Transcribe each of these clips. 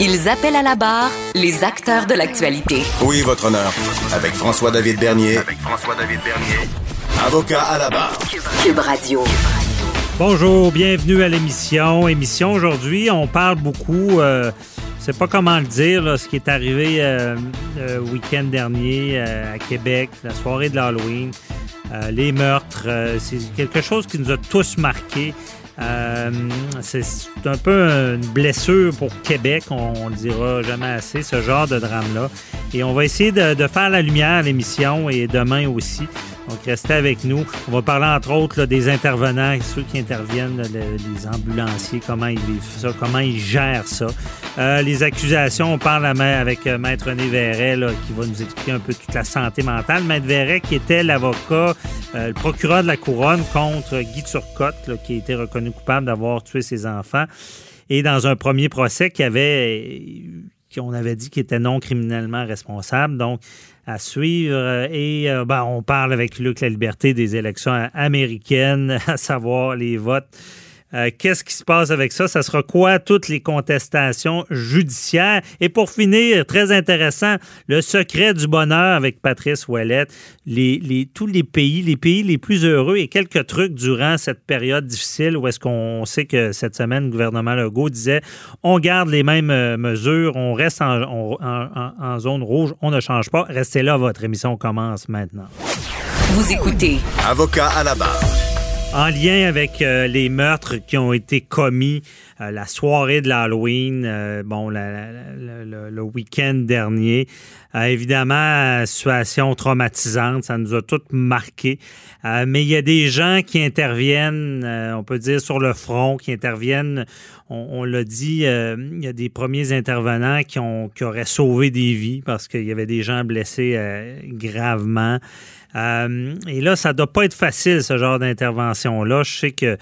Ils appellent à la barre les acteurs de l'actualité. Oui, votre honneur. Avec François-David Bernier. Avec François-David Bernier. Avocat à la barre. Cube Radio. Bonjour, bienvenue à l'émission. Émission aujourd'hui, on parle beaucoup, euh, je sais pas comment le dire, là, ce qui est arrivé euh, le week-end dernier euh, à Québec, la soirée de l'Halloween, euh, les meurtres. euh, c'est quelque chose qui nous a tous marqués. Euh, c'est un peu une blessure pour Québec, on ne dira jamais assez, ce genre de drame-là. Et on va essayer de, de faire la lumière à l'émission et demain aussi. Donc, restez avec nous. On va parler, entre autres, des intervenants, ceux qui interviennent, les ambulanciers, comment ils vivent ça, comment ils gèrent ça. Euh, les accusations, on parle avec euh, Maître René Verret, qui va nous expliquer un peu toute la santé mentale. Maître Verret, qui était l'avocat, euh, le procureur de la Couronne contre Guy Turcotte, qui a été reconnu coupable d'avoir tué ses enfants. Et dans un premier procès qui avait qu'on avait dit qu'il était non criminellement responsable. Donc, à suivre. Et euh, ben, on parle avec Luc La Liberté des élections américaines, à savoir les votes. Euh, Qu'est-ce qui se passe avec ça? Ça sera quoi toutes les contestations judiciaires? Et pour finir, très intéressant, le secret du bonheur avec Patrice Ouellette, les, les- tous les pays, les pays les plus heureux et quelques trucs durant cette période difficile où est-ce qu'on sait que cette semaine, le gouvernement Legault disait on garde les mêmes euh, mesures, on reste en, on- en- en- en zone rouge, on ne change pas. Restez là, votre émission commence maintenant. Vous écoutez Avocat à la barre. En lien avec euh, les meurtres qui ont été commis euh, la soirée de l'Halloween, euh, bon, le, week-end dernier, évidemment, situation traumatisante, ça nous a toutes marqué. Mais il y a des gens qui interviennent, on peut dire sur le front, qui interviennent. On, on l'a dit, il y a des premiers intervenants qui, ont, qui auraient sauvé des vies parce qu'il y avait des gens blessés gravement. Euh, et là, ça doit pas être facile, ce genre d'intervention-là. Je sais qu'ils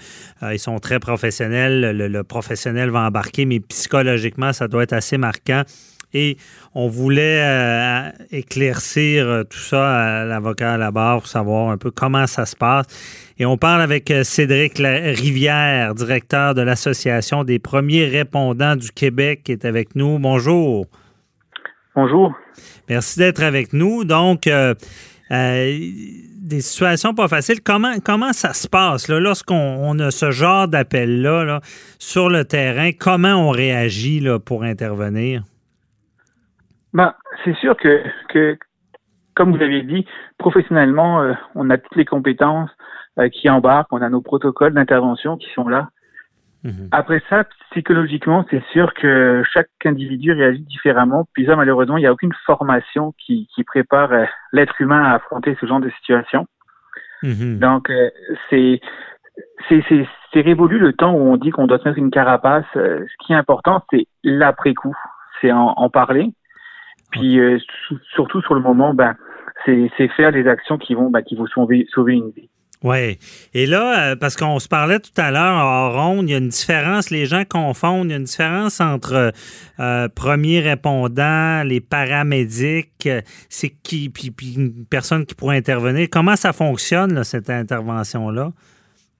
sont très professionnels. Le, le professionnel va embarquer, mais psychologiquement, ça doit être assez marquant. Et on voulait euh, éclaircir euh, tout ça à l'avocat à la barre pour savoir un peu comment ça se passe. Et on parle avec euh, Cédric Rivière, directeur de l'Association des premiers répondants du Québec, qui est avec nous. Bonjour. Bonjour. Merci d'être avec nous. Donc, euh, euh, des situations pas faciles. Comment, comment ça se passe lorsqu'on on a ce genre d'appel-là là, sur le terrain? Comment on réagit là, pour intervenir? Ben, c'est sûr que, que, comme vous l'avez dit, professionnellement, euh, on a toutes les compétences euh, qui embarquent, on a nos protocoles d'intervention qui sont là. Mhm. Après ça, psychologiquement, c'est sûr que chaque individu réagit différemment. Puis ça, malheureusement, il n'y a aucune formation qui, qui prépare euh, l'être humain à affronter ce genre de situation. Mhm. Donc, euh, c'est c'est révolu le temps où on dit qu'on doit se mettre une carapace. Euh, ce qui est important, c'est l'après-coup, c'est en, en parler. Puis euh, surtout sur le moment, ben c'est faire des actions qui vont ben, qui vont sauver sauver une vie. Oui. Et là, euh, parce qu'on se parlait tout à l'heure en ronde, il y a une différence, les gens confondent, il y a une différence entre euh, premiers répondants, les paramédics, euh, c'est qui, puis, une personne qui pourrait intervenir. Comment ça fonctionne, cette intervention-là?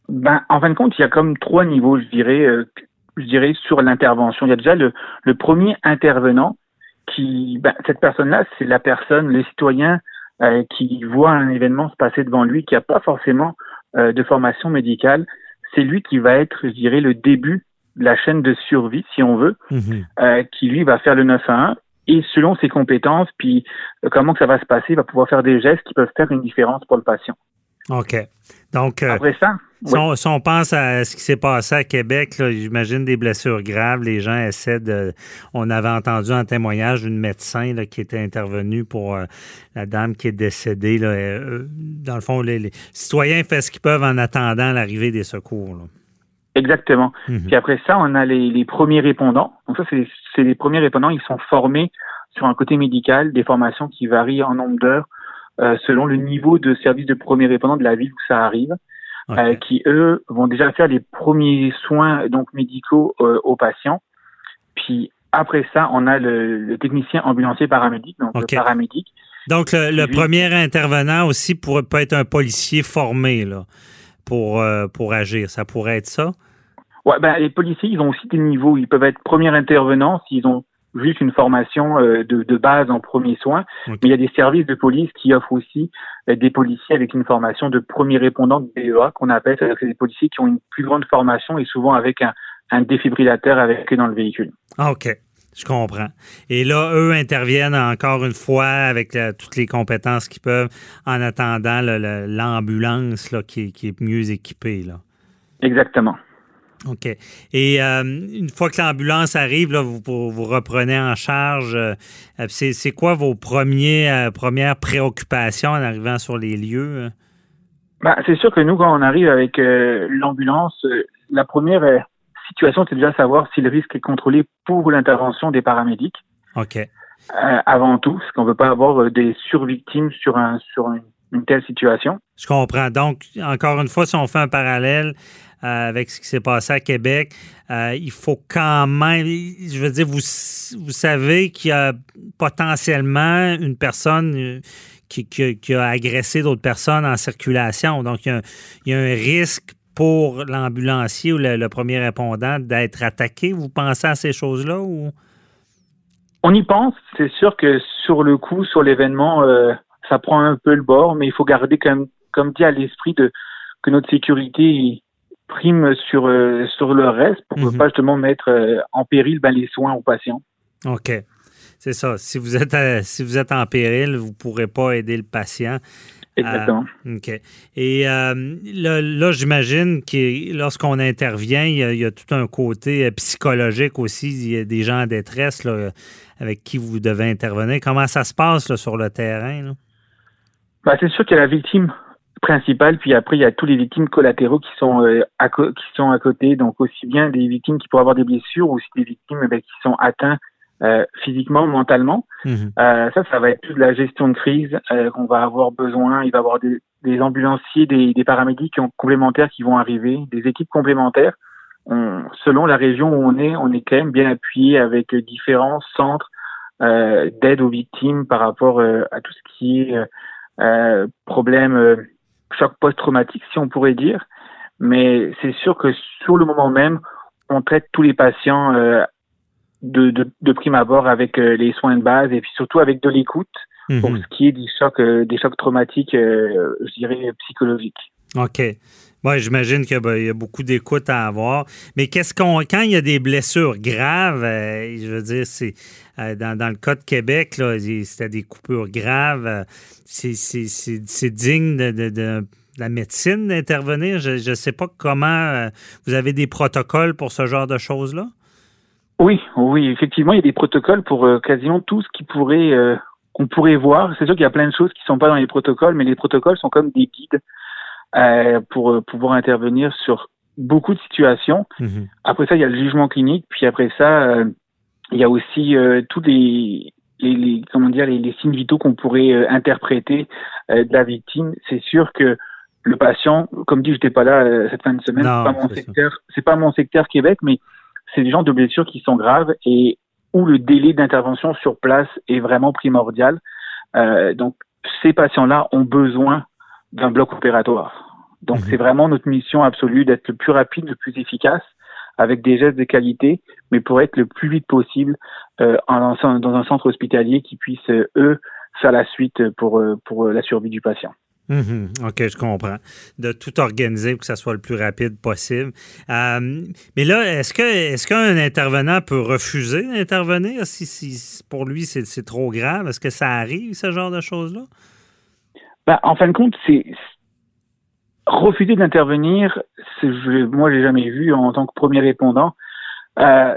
Ben en fin de compte, il y a comme trois niveaux, je dirais, euh, je dirais sur l'intervention. Il y a déjà le le premier intervenant qui, ben, cette personne-là, c'est la personne, le citoyen euh, qui voit un événement se passer devant lui, qui n'a pas forcément euh, de formation médicale. C'est lui qui va être, je dirais, le début de la chaîne de survie, si on veut, Mhm. euh, qui lui va faire le 911 et selon ses compétences, puis comment que ça va se passer, il va pouvoir faire des gestes qui peuvent faire une différence pour le patient. OK. Donc, euh, Après ça, si, on, si on pense à ce qui s'est passé à Québec, j'imagine des blessures graves, les gens essaient de... On avait entendu un témoignage d'une médecin là, qui était intervenue pour euh, la dame qui est décédée. Là, Euh, dans le fond, les, les citoyens font ce qu'ils peuvent en attendant l'arrivée des secours. là. Exactement. Mhm. Puis après ça, on a les, les premiers répondants. Donc ça, c'est les premiers répondants. Ils sont formés sur un côté médical, des formations qui varient en nombre d'heures selon le niveau de service de premiers répondants de la ville où ça arrive, euh, qui eux vont déjà faire les premiers soins donc médicaux euh, aux patients. Puis après ça, on a le, le technicien ambulancier paramédic, donc le paramédic. Donc, le, premier intervenant aussi pourrait peut être un policier formé là, pour, euh, pour agir. Ça pourrait être ça? Ouais, ben, les policiers, ils ont aussi des niveaux. Ils peuvent être premiers intervenants s'ils ont juste une formation euh, de, de base en premiers soins. Ok. Mais il y a des services de police qui offrent aussi euh, des policiers avec une formation de premier répondant de BEA qu'on appelle. C'est-à-dire des policiers qui ont une plus grande formation et souvent avec un, un défibrillateur avec eux dans le véhicule. Ah, OK. Je comprends. Et là, eux interviennent encore une fois avec euh, toutes les compétences qu'ils peuvent en attendant l'ambulance là, qui, est- qui est mieux équipée. Là. Exactement. OK. Et euh, une fois que l'ambulance arrive, là, vous, vous reprenez en charge. euh, euh, c'est, quoi vos premiers, euh, premières préoccupations en arrivant sur les lieux? Ben, c'est sûr que nous, quand on arrive avec l'ambulance, la première situation, c'est déjà savoir si le risque est contrôlé pour l'intervention des paramédics. OK. Avant tout, parce qu'on ne veut pas avoir des survictimes sur, un, sur une, une telle situation. Je comprends. Donc, encore une fois, si on fait un parallèle avec ce qui s'est passé à Québec, euh, il faut quand même, je veux dire, vous, vous savez qu'il y a potentiellement une personne euh, qui, a agressé d'autres personnes en circulation. Donc, il y a, un- risque pour l'ambulancier ou le, premier répondant d'être attaqué. Vous pensez à ces choses-là ou? On y pense, c'est sûr que sur le coup, sur l'événement, euh, ça prend un peu le bord, mais il faut garder même, comme dit à l'esprit que notre sécurité prime sur euh, sur le reste pour Mhm. ne pas justement mettre euh, en péril ben, les soins aux patients. OK. C'est ça. Si vous êtes à- si vous êtes en péril, vous ne pourrez pas aider le patient. Exactement. OK. Et euh, là, là, j'imagine que lorsqu'on intervient, il y, a, il y a tout un côté euh, psychologique aussi. Il y a des gens en détresse là, avec qui vous devez intervenir. Comment ça se passe là, sur le terrain? Ben, c'est sûr qu'il y a la victime principale, puis après il y a tous les victimes collatéraux qui sont euh, à qui sont à côté, donc aussi bien des victimes qui pourraient avoir des blessures, ou aussi des victimes ben, qui sont atteints euh, physiquement, mentalement. Mhm. Euh, ça, ça va être toute la gestion de crise euh, qu'on va avoir besoin. Il va y avoir des, des ambulanciers, des, des paramédics complémentaires qui vont arriver, des équipes complémentaires. On- selon la région où on est, on est quand même bien appuyé avec différents centres euh, d'aide aux victimes par rapport euh, à tout ce qui est euh, euh, problème euh, choc post-traumatique, si on pourrait dire. Mais c'est sûr que sur le moment même, on traite tous les patients euh, de, de, de prime abord avec euh, les soins de base et puis surtout avec de l'écoute pour Mhm. ce qui est des chocs, euh, des chocs traumatiques, je dirais psychologiques. OK. Ouais, j'imagine qu'il y a- beaucoup d'écoute à avoir. Mais qu'est-ce qu'on quand il y a des blessures graves, euh, je veux dire, c'est euh, dans, le cas de Québec, là, c'était des coupures graves. euh, c'est, digne de, la médecine d'intervenir? Je ne sais pas comment vous avez des protocoles pour ce genre de choses-là? Oui, oui, effectivement, il y a des protocoles pour quasiment tout ce qui pourrait qu'on pourrait voir. C'est sûr qu'il y a plein de choses qui sont pas dans les protocoles, mais les protocoles sont comme des guides euh, pour euh, pouvoir intervenir sur beaucoup de situations. Mhm. Après ça, il y a le jugement clinique, puis après ça, euh, il y a aussi euh, tous les, les, les- comment dire les, les signes vitaux qu'on pourrait euh, interpréter euh, de la victime. C'est sûr que le patient, comme dit, j'étais pas là euh, cette fin de semaine, c'est pas mon secteur, c'est pas mon secteur Québec, mais c'est des gens de blessures qui sont graves et où le délai d'intervention sur place est vraiment primordial. Euh, donc, ces patients-là ont besoin d'un bloc opératoire. Donc, Mhm. c'est vraiment notre mission absolue d'être le plus rapide, le plus efficace, avec des gestes de qualité, mais pour être le plus vite possible euh, en, dans un centre hospitalier qui puisse, euh, eux, faire la suite pour, euh, pour la survie du patient. Mhm. OK, je comprends. De tout organiser pour que ça soit le plus rapide possible. Euh, mais là, est-ce que est-ce qu'un intervenant peut refuser d'intervenir si, si pour lui c'est trop grave? Est-ce que ça arrive, ce genre de choses-là? Ben, en fin de compte, c'est refuser d'intervenir. Moi, j'ai jamais vu en tant que premier répondant. Euh,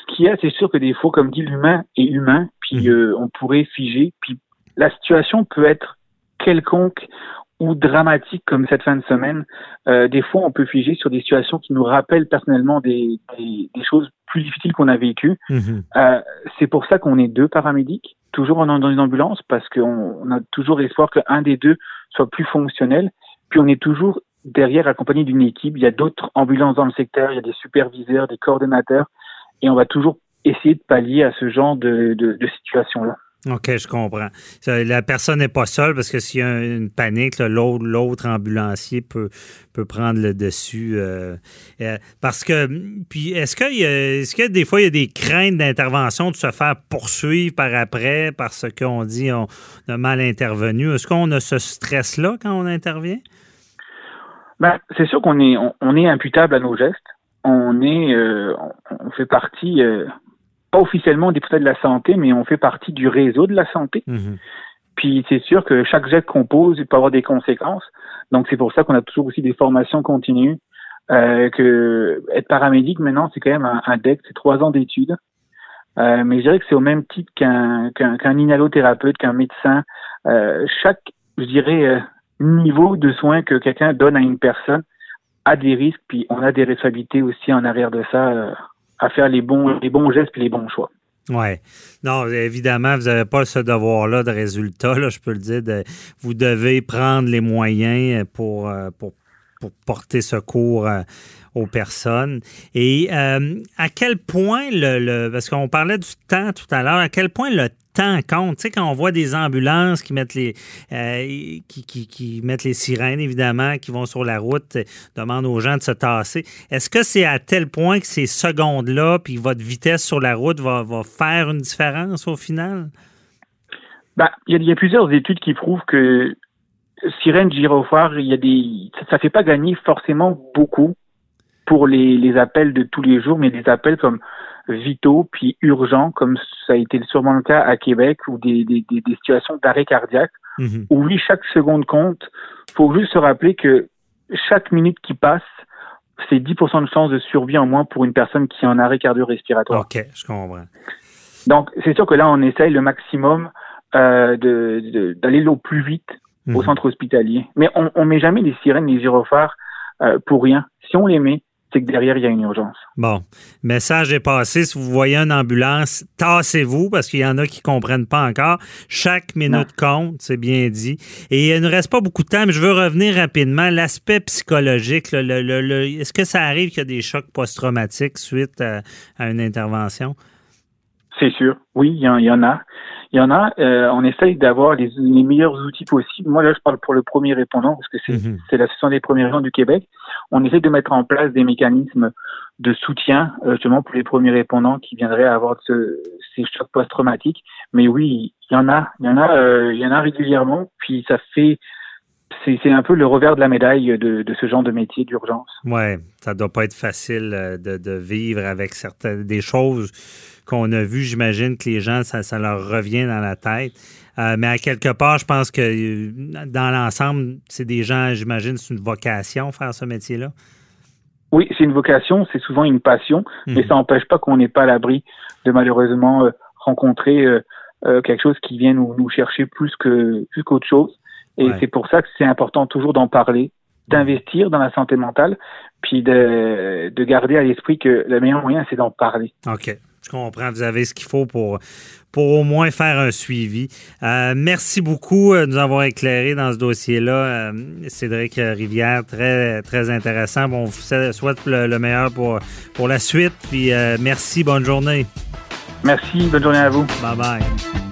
ce qu'il y a, c'est sûr que des fois, comme dit l'humain est humain, puis mhm. euh, on pourrait figer, puis la situation peut être quelconque ou dramatique comme cette fin de semaine. Euh, des fois, on peut figer sur des situations qui nous rappellent personnellement des, des, des choses plus difficiles qu'on a vécues. Mhm. Euh, c'est pour ça qu'on est deux paramédics, toujours dans une ambulance, parce qu'on on a toujours l'espoir qu'un des deux soit plus fonctionnel. Puis on est toujours derrière accompagné d'une équipe. Il y a d'autres ambulances dans le secteur, il y a des superviseurs, des coordonnateurs, et on va toujours essayer de pallier à ce genre de, de, de situation-là. OK, je comprends. La personne n'est pas seule parce que s'il y a une panique, l'autre ambulancier peut, peut prendre le dessus. Euh, euh, parce que, puis, est-ce est que des fois, il y a des craintes d'intervention de se faire poursuivre par après parce qu'on dit on a mal intervenu? Est-ce qu'on a ce stress-là quand on intervient? Ben, c'est sûr qu'on est, on, est imputable à nos gestes. On est, euh, on fait partie pas officiellement député de la santé, mais on fait partie du réseau de la santé. Mhm. Puis c'est sûr que chaque geste qu'on pose, il peut avoir des conséquences. Donc c'est pour ça qu'on a toujours aussi des formations continues. Euh, que être paramédic maintenant, c'est quand même un, un DEC, c'est trois ans d'études. Euh, mais je dirais que c'est au même titre qu'un qu'un inhalothérapeute, qu'un médecin. Euh, chaque, je dirais, euh, niveau de soins que quelqu'un donne à une personne a des risques, puis on a des responsabilités aussi en arrière de ça euh, à faire les bons, les bons gestes et les bons choix. Oui. Non, évidemment, vous n'avez pas ce devoir-là de résultat, là, je peux le dire. vous devez prendre les moyens pour, euh, pour, pour porter secours euh, aux personnes. Et euh, à quel point le, le parce qu'on parlait du temps tout à l'heure, à quel point le temps compte. Tu sais, quand on voit des ambulances qui mettent les euh, qui, qui, mettent les sirènes, évidemment, qui vont sur la route, euh, demandent aux gens de se tasser. Est-ce que c'est à tel point que ces secondes-là, puis votre vitesse sur la route va, va faire une différence au final? Ben, il y, a plusieurs études qui prouvent que sirène gyrophare, il y a des ça, ne fait pas gagner forcément beaucoup pour les, les appels de tous les jours, mais des appels comme vitaux puis urgents, comme ça a été sûrement le cas à Québec, ou des, des, des situations d'arrêt cardiaque, mhm. où oui, chaque seconde compte. faut juste se rappeler que chaque minute qui passe, c'est 10% de chance de survie en moins pour une personne qui est en arrêt cardio-respiratoire. OK, je comprends. Donc, c'est sûr que là, on essaye le maximum euh, d'aller de, au plus vite au mhm. centre hospitalier. Mais on ne met jamais les sirènes, les gyrophares euh, pour rien. Si on les met, c'est que derrière, il y a une urgence. Bon, message est passé. Si vous voyez une ambulance, tassez-vous parce qu'il y en a qui ne comprennent pas encore. Chaque minute compte, c'est bien dit. Et il ne reste pas beaucoup de temps, mais je veux revenir rapidement. L'aspect psychologique, est-ce que ça arrive qu'il y a des chocs post-traumatiques suite à, une intervention? C'est sûr. Oui, il y, en a. Il y en a. Euh, on essaye d'avoir les, meilleurs outils possibles. Moi, là, je parle pour le premier répondant parce que c'est mhm. la l'association des premiers gens du Québec. On essaie de mettre en place des mécanismes de soutien euh, justement pour les premiers répondants qui viendraient avoir ce, ces chocs post-traumatiques. Mais oui, il y en a. Il y en a. Euh, il y en a régulièrement. Puis ça fait c'est un peu le revers de la médaille de, de ce genre de métier d'urgence. Oui, ça doit pas être facile de, de, vivre avec certaines des choses qu'on a vu, j'imagine que les gens, ça, leur revient dans la tête. Euh, mais à quelque part, je pense que euh, dans l'ensemble, c'est des gens, j'imagine, c'est une vocation faire ce métier-là. Oui, c'est une vocation, c'est souvent une passion, mais mhm. ça n'empêche pas qu'on n'est pas à l'abri de malheureusement euh, rencontrer quelque chose qui vient nous, chercher plus que plus qu'autre chose. Et c'est pour ça que c'est important toujours d'en parler, d'investir dans la santé mentale, puis de, de garder à l'esprit que le meilleur moyen, c'est d'en parler. OK. Je comprends, vous avez ce qu'il faut pour, pour au moins faire un suivi. Euh, merci beaucoup euh, de nous avoir éclairé dans ce dossier-là. Euh, Cédric Rivière, très, très intéressant. Bon, on vous souhaite le, meilleur pour, pour la suite. Puis merci, bonne journée. Merci, bonne journée à vous. Bye bye.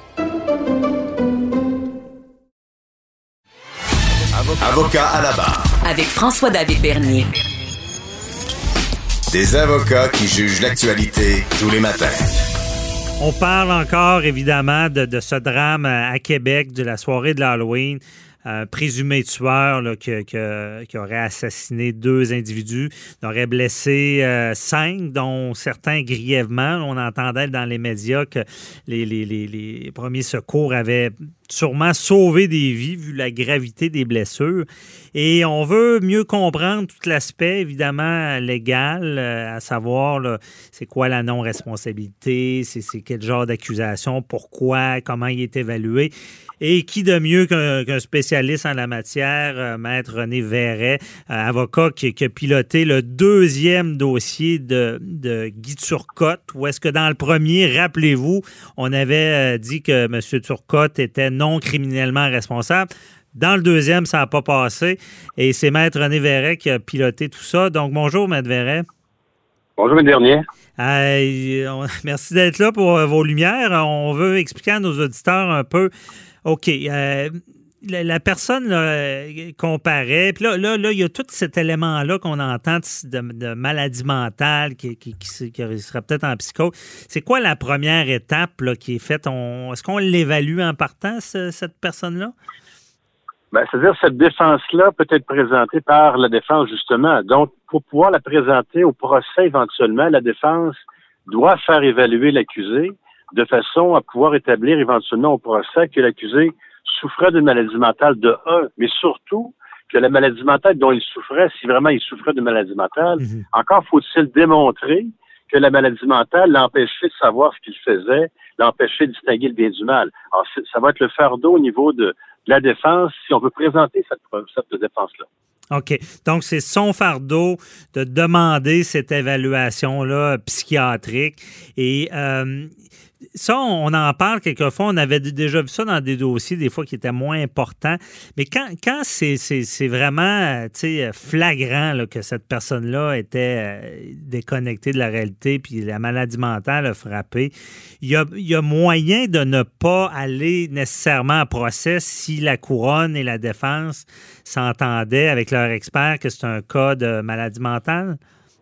Avocat à la barre. Avec François-David Bernier. Des avocats qui jugent l'actualité tous les matins. On parle encore évidemment de, de ce drame à Québec de la soirée de l'Halloween. Un présumé tueur là, qui, qui- qui aurait assassiné deux individus, aurait blessé euh, cinq, dont certains grièvement. On entendait dans les médias que les, les- les- les premiers secours avaient sûrement sauvé des vies vu la gravité des blessures. Et on veut mieux comprendre tout l'aspect, évidemment, légal, euh, à savoir c'est quoi la non-responsabilité, c'est quel genre d'accusation, pourquoi, comment il est évalué. Et qui de mieux qu'un spécialiste en la matière, euh, Maître René Verret, euh, avocat qui, a piloté le deuxième dossier de, de Guy Turcotte, où est-ce que dans le premier, rappelez-vous, on avait dit que M. Turcotte était non criminellement responsable. Dans le deuxième, ça n'a pas passé. Et c'est Maître René Verret qui a piloté tout ça. Donc, bonjour, Maître Verret. Bonjour, M. Dernier. Euh, on- merci d'être là pour euh, vos lumières. On veut expliquer à nos auditeurs un peu. OK. euh, la, personne là, euh, comparait, puis là, il y a tout cet élément-là qu'on entend de, maladie mentale qui, qui, qui peut-être en psycho. C'est quoi la première étape qui est faite? Est-ce qu'on l'évalue en partant, ce- cette personne-là? Ben, c'est-à-dire cette défense-là peut être présentée par la défense, justement. Donc, pour pouvoir la présenter au procès éventuellement, la défense doit faire évaluer l'accusé de façon à pouvoir établir éventuellement au procès que l'accusé souffrait d'une maladie mentale de un, mais surtout que la maladie mentale dont il souffrait, si vraiment il souffrait d'une maladie mentale, Mhm. encore faut-il démontrer que la maladie mentale l'empêchait de savoir ce qu'il faisait, l'empêchait de distinguer le bien du mal. Alors, ça va être le fardeau au niveau de, de la défense si on veut présenter cette cette défense-là. OK. Donc, c'est son fardeau de demander cette évaluation-là psychiatrique. Et euh, ça, on en parle quelquefois. On avait déjà vu ça dans des dossiers, des fois, qui étaient moins importants. Mais quand, quand c'est vraiment flagrant que cette personne-là était euh, déconnectée de la réalité, puis la maladie mentale a frappé, il y a, il y a moyen de ne pas aller nécessairement à procès si la couronne et la défense s'entendaient avec leur expert que c'est un cas de maladie mentale?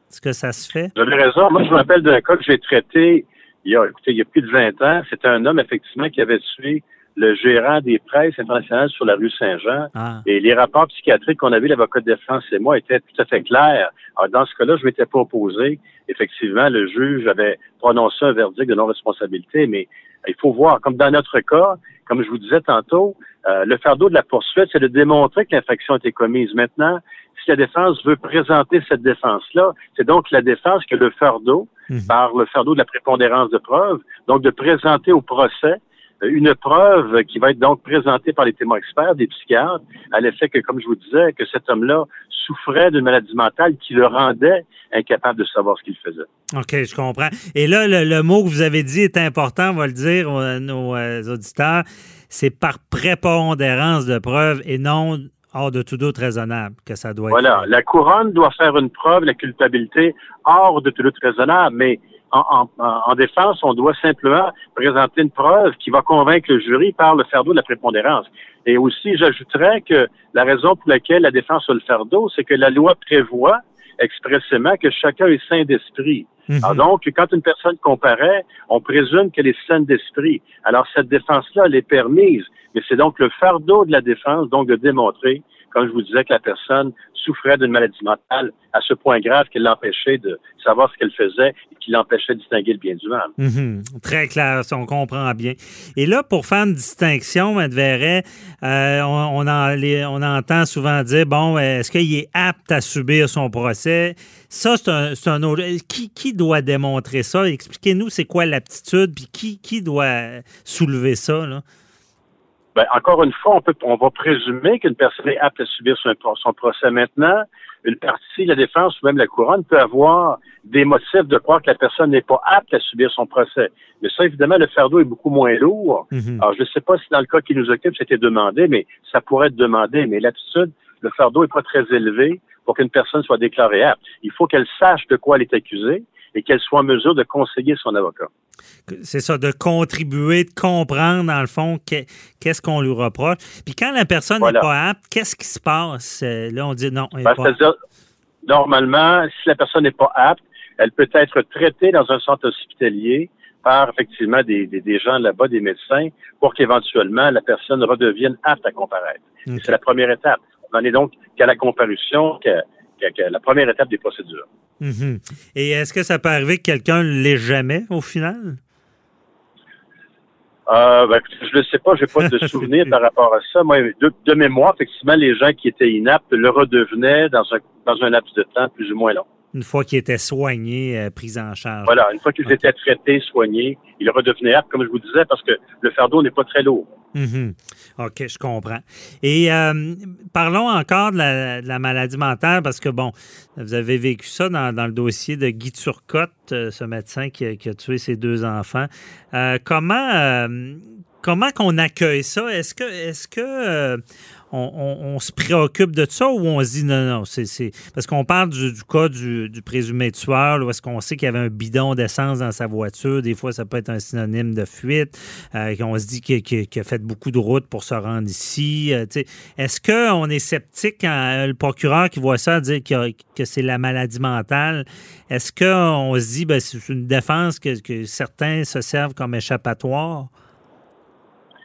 Est-ce que ça se fait? Vous avez raison. Moi, je me rappelle d'un cas que j'ai traité il y a, écoutez, il y a plus de 20 ans. C'était un homme, effectivement, qui avait tué le gérant des presses internationales sur la rue Saint-Jean. Ah, Et les rapports psychiatriques qu'on avait, l'avocat de défense et moi, étaient tout à fait clairs. Alors, dans ce cas-là, je m'étais pas opposé. Effectivement, le juge avait prononcé un verdict de non-responsabilité, mais il faut voir, comme dans notre cas, comme je vous disais tantôt, euh, le fardeau de la poursuite, c'est de démontrer que l'infraction a été commise. Maintenant, si la défense veut présenter cette défense-là, c'est donc la défense que le fardeau, Mhm. par le fardeau de la prépondérance de preuve, donc de présenter au procès euh, une preuve qui va être donc présentée par les témoins experts, des psychiatres, à l'effet que, comme je vous disais, que cet homme-là souffrait d'une maladie mentale qui le rendait incapable de savoir ce qu'il faisait. OK, je comprends. Et là, le, le mot que vous avez dit est important, on va le dire à nos euh, auditeurs, c'est par prépondérance de preuve et non hors de tout doute raisonnable que ça doit Voilà. être. La couronne doit faire une preuve la culpabilité hors de tout doute raisonnable, mais en, en- en défense, on doit simplement présenter une preuve qui va convaincre le jury par le fardeau de la prépondérance. Et aussi, j'ajouterais que la raison pour laquelle la défense a le fardeau, c'est que la loi prévoit expressément que chacun est sain d'esprit. Alors donc, quand une personne comparaît, on présume qu'elle est saine d'esprit. Alors, cette défense-là, elle est permise, mais c'est donc le fardeau de la défense, donc de démontrer, comme je vous disais, que la personne souffrait d'une maladie mentale à ce point grave qu'elle l'empêchait de savoir ce qu'elle faisait et qui l'empêchait de distinguer le bien du mal. Mhm. Très clair, ça, on comprend bien. Et là, pour faire une distinction, Verret, euh, on, entend souvent dire, bon, est-ce qu'il est apte à subir son procès? Ça, c'est un, autre... Qui, qui doit démontrer ça? Expliquez-nous c'est quoi l'aptitude, puis qui, qui doit soulever ça, là? Ben, encore une fois, on, peut, on va présumer qu'une personne est apte à subir son, son, procès maintenant. Une partie, la défense ou même la couronne peut avoir des motifs de croire que la personne n'est pas apte à subir son procès. Mais ça, évidemment, le fardeau est beaucoup moins lourd. Mhm. Alors, je ne sais pas si dans le cas qui nous occupe, c'était demandé, mais ça pourrait être demandé. Mais l'attitude, le fardeau n'est pas très élevé pour qu'une personne soit déclarée apte. Il faut qu'elle sache de quoi elle est accusée et qu'elle soit en mesure de conseiller son avocat. C'est ça, de contribuer, de comprendre, dans le fond, qu'est-ce qu'on lui reproche. Puis quand la personne n'est pas apte, qu'est-ce qui se passe? Euh, là, on dit non. Ben, C'est-à-dire, normalement, si la personne n'est pas apte, elle peut être traitée dans un centre hospitalier par effectivement des, des, gens là-bas, des médecins, pour qu'éventuellement la personne redevienne apte à comparaître. C'est la première étape. On en est donc qu'à la comparution, qu'à la première étape des procédures. Mhm. Et est-ce que ça peut arriver que quelqu'un ne l'ait jamais au final? Euh, ben, je ne sais pas, je n'ai pas de souvenir par rapport à ça. Moi, de, mémoire, effectivement, les gens qui étaient inaptes le redevenaient dans un, dans un laps de temps plus ou moins long. Une fois qu'ils étaient soignés, euh, pris en charge. Voilà, une fois qu'ils étaient traités, soignés, ils redevenaient aptes, comme je vous disais, parce que le fardeau n'est pas très lourd. Mhm. OK, je comprends. Et euh, parlons encore de la, maladie mentale, parce que, bon, vous avez vécu ça dans, le dossier de Guy Turcotte, euh, ce médecin qui a, tué ses deux enfants. Euh, comment comment qu'on accueille ça? Est-ce que, est-ce que on, se préoccupe de ça ou on se dit non, non, c'est. Parce qu'on parle du, cas du, présumé tueur, où est-ce qu'on sait qu'il y avait un bidon d'essence dans sa voiture. Des fois, ça peut être un synonyme de fuite. Euh, on se dit qu'il a fait beaucoup de routes pour se rendre ici. Euh, est-ce qu'on est sceptique quand le procureur qui voit ça dire que, c'est la maladie mentale? Est-ce qu'on se dit ben, c'est une défense que, que certains se servent comme échappatoire?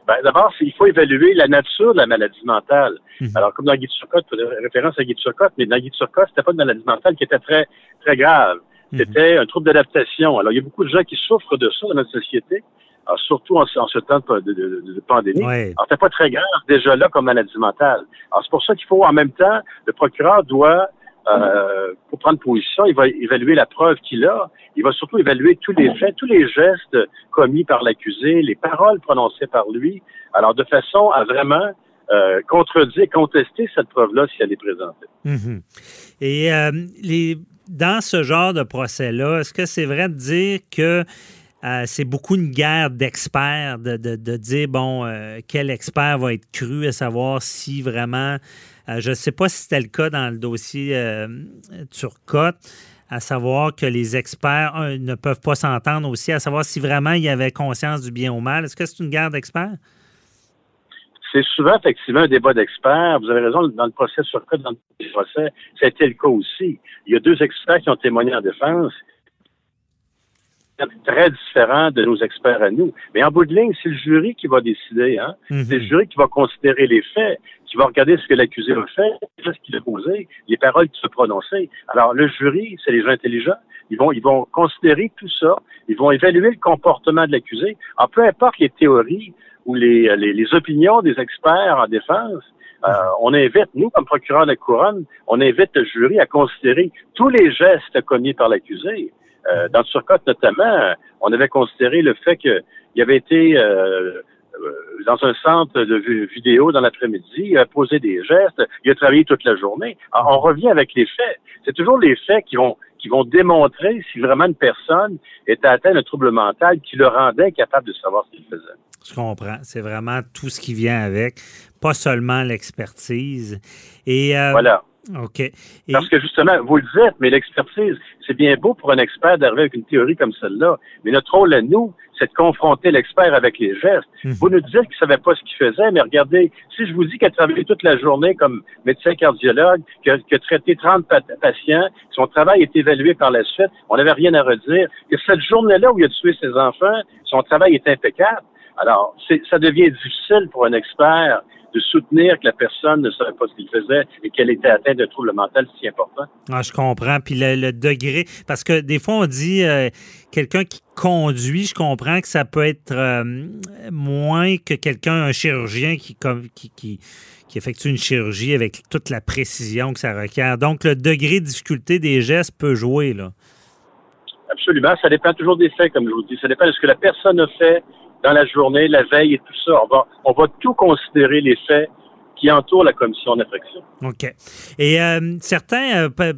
Ben, D'abord, il faut évaluer la nature de la maladie mentale. Mhm. Alors, comme dans Guy Turcotte, référence à Guy Turcotte, mais dans Guy Turcotte, c'était pas une maladie mentale qui était très, très grave. Mhm. C'était un trouble d'adaptation. Alors, il y a beaucoup de gens qui souffrent de ça dans notre société, alors, surtout en, ce temps de, de, de, pandémie. Alors, c'était pas très grave déjà là comme maladie mentale. Alors, c'est pour ça qu'il faut, en même temps, le procureur doit euh, pour prendre position, il va évaluer la preuve qu'il a. Il va surtout évaluer tous les faits, tous les gestes commis par l'accusé, les paroles prononcées par lui. Alors, de façon à vraiment euh, contredire, contester cette preuve-là si elle est présentée. Mhm. Et euh, les, dans ce genre de procès-là, est-ce que c'est vrai de dire que euh, c'est beaucoup une guerre d'experts, de, de, de, dire, bon, quel expert va être cru, à savoir si vraiment euh, je ne sais pas si c'était le cas dans le dossier euh, Turcotte, à savoir que les experts ne peuvent pas s'entendre aussi, à savoir si vraiment il y avait conscience du bien ou mal. Est-ce que c'est une guerre d'experts? C'est souvent effectivement un débat d'experts. Vous avez raison, dans le procès Turcotte, dans le procès, c'était le cas aussi. Il y a deux experts qui ont témoigné en défense très différent de nos experts à nous. Mais en bout de ligne, c'est le jury qui va décider. Hein? Mhm. C'est le jury qui va considérer les faits, qui va regarder ce que l'accusé a fait, ce qu'il a posé, les paroles qui se prononcer. Alors, le jury, c'est les gens intelligents. Ils vont, ils vont considérer tout ça. Ils vont évaluer le comportement de l'accusé. En peu importe les théories ou les, les, les opinions des experts en défense, euh, on invite, nous, comme procureur de la couronne, on invite le jury à considérer tous les gestes commis par l'accusé. Euh, dans Turcotte, notamment, on avait considéré le fait qu'il avait été euh, dans un centre de vidéo dans l'après-midi, il a posé des gestes, il a travaillé toute la journée. Alors, on revient avec les faits. C'est toujours les faits qui vont qui vont démontrer si vraiment une personne était atteinte d'un trouble mental qui le rendait capable de savoir ce qu'il faisait. Je comprends. C'est vraiment tout ce qui vient avec, pas seulement l'expertise. Et voilà. OK. Parce que justement, vous le dites, mais l'expertise, c'est bien beau pour un expert d'arriver avec une théorie comme celle-là. Mais notre rôle à nous, c'est de confronter l'expert avec les gestes. Mhm. Vous nous dites qu'il ne savait pas ce qu'il faisait, mais regardez, si je vous dis qu'il a travaillé toute la journée comme médecin cardiologue, qu'il a, traité 30 patients, son travail est évalué par la suite, on n'avait rien à redire, que cette journée-là où il a tué ses enfants, son travail est impeccable. Alors, ça devient difficile pour un expert de soutenir que la personne ne savait pas ce qu'il faisait et qu'elle était atteinte de trouble mental si important. Ah, je comprends. Puis le, degré, parce que des fois, on dit euh, quelqu'un qui conduit, je comprends que ça peut être euh, moins que quelqu'un, un chirurgien qui, qui, qui, qui, effectue une chirurgie avec toute la précision que ça requiert. Donc, le degré de difficulté des gestes peut jouer, là. Absolument. Ça dépend toujours des faits, comme je vous dis. Ça dépend de ce que la personne a fait, dans la journée, la veille et tout ça. On va, on va tout considérer les faits qui entourent la commission d'infraction. OK. Et euh, certains, euh,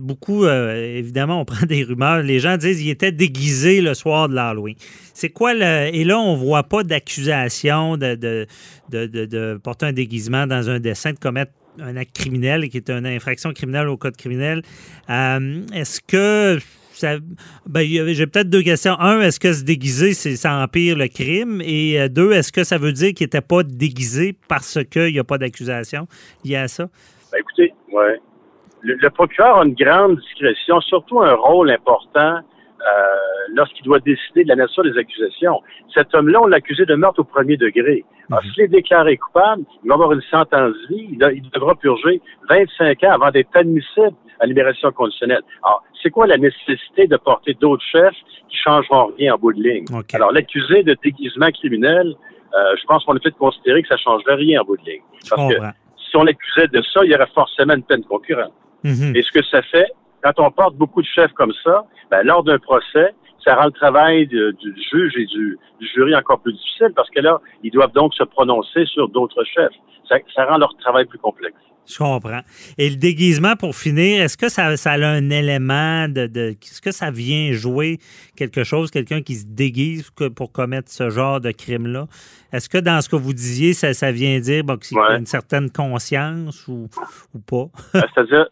beaucoup, euh, évidemment, on prend des rumeurs. Les gens disent qu'il était déguisé le soir de l'Halloween. C'est quoi le. Et là, on voit pas d'accusation de de, de, de, porter un déguisement dans un dessin, de commettre un acte criminel qui est une infraction criminelle au code criminel. Est-ce que ben, j'ai peut-être deux questions. Un, est-ce que se déguiser, ça empire le crime? Et euh, deux, est-ce que ça veut dire qu'il n'était pas déguisé parce qu'il n'y a pas d'accusation liée à ça? Ben, écoutez, ouais. Le, procureur a une grande discrétion, surtout un rôle important euh, lorsqu'il doit décider de la nature des accusations. Cet homme-là, on l'a accusé de meurtre au premier degré. Alors, mhm. s'il est déclaré coupable, il va avoir une sentence vie, il, devra purger 25 ans avant d'être admissible à libération conditionnelle. Alors, c'est quoi la nécessité de porter d'autres chefs qui changeront rien en bout de ligne? Alors, l'accusé de déguisement criminel, euh, je pense qu'on a fait considérer que ça changerait rien en bout de ligne. Parce que si on l'accusait de ça, il y aurait forcément une peine concurrente. Mhm. Et ce que ça fait, quand on porte beaucoup de chefs comme ça, ben, lors d'un procès, ça rend le travail du juge et du, jury encore plus difficile parce que là, ils doivent donc se prononcer sur d'autres chefs. ça rend leur travail plus complexe. Je comprends. Et le déguisement, pour finir, est-ce que ça, ça, a un élément de, Est-ce que ça vient jouer quelque chose, quelqu'un qui se déguise pour commettre ce genre de crime-là? Est-ce que dans ce que vous disiez, ça, ça vient dire bon, qu'il y a une certaine conscience ou, ou pas? Euh, c'est-à-dire,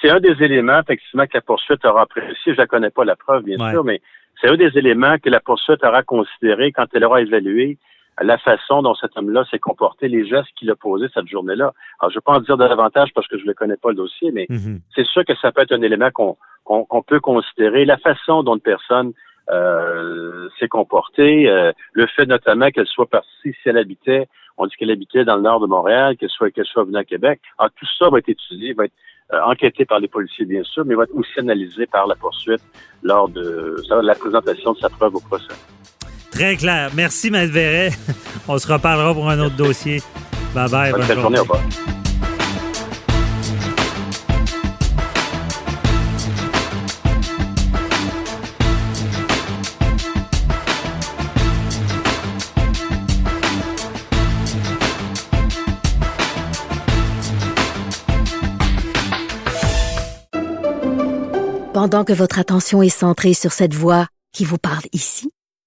c'est un des éléments, effectivement, que la poursuite aura apprécié. Je ne connais pas la preuve, bien sûr, mais c'est un des éléments que la poursuite aura considéré quand elle aura évalué la façon dont cet homme-là s'est comporté, les gestes qu'il a posés cette journée-là. Alors, je ne vais pas en dire davantage parce que je ne connais pas le dossier, mais mhm. c'est sûr que ça peut être un élément qu'on peut considérer. La façon dont une personne euh, s'est comportée, euh, le fait notamment qu'elle soit partie, si elle habitait, on dit qu'elle habitait dans le nord de Montréal, qu'elle soit qu'elle soit venue à Québec. Alors, tout ça va être étudié, va être euh, enquêté par les policiers, bien sûr, mais va être aussi analysé par la poursuite lors de la présentation de sa preuve au procès. Très clair. Merci, Maître Verret. On se reparlera pour un autre dossier. Bye bye. Bonne, journée. Au revoir. Pendant que votre attention est centrée sur cette voix qui vous parle ici,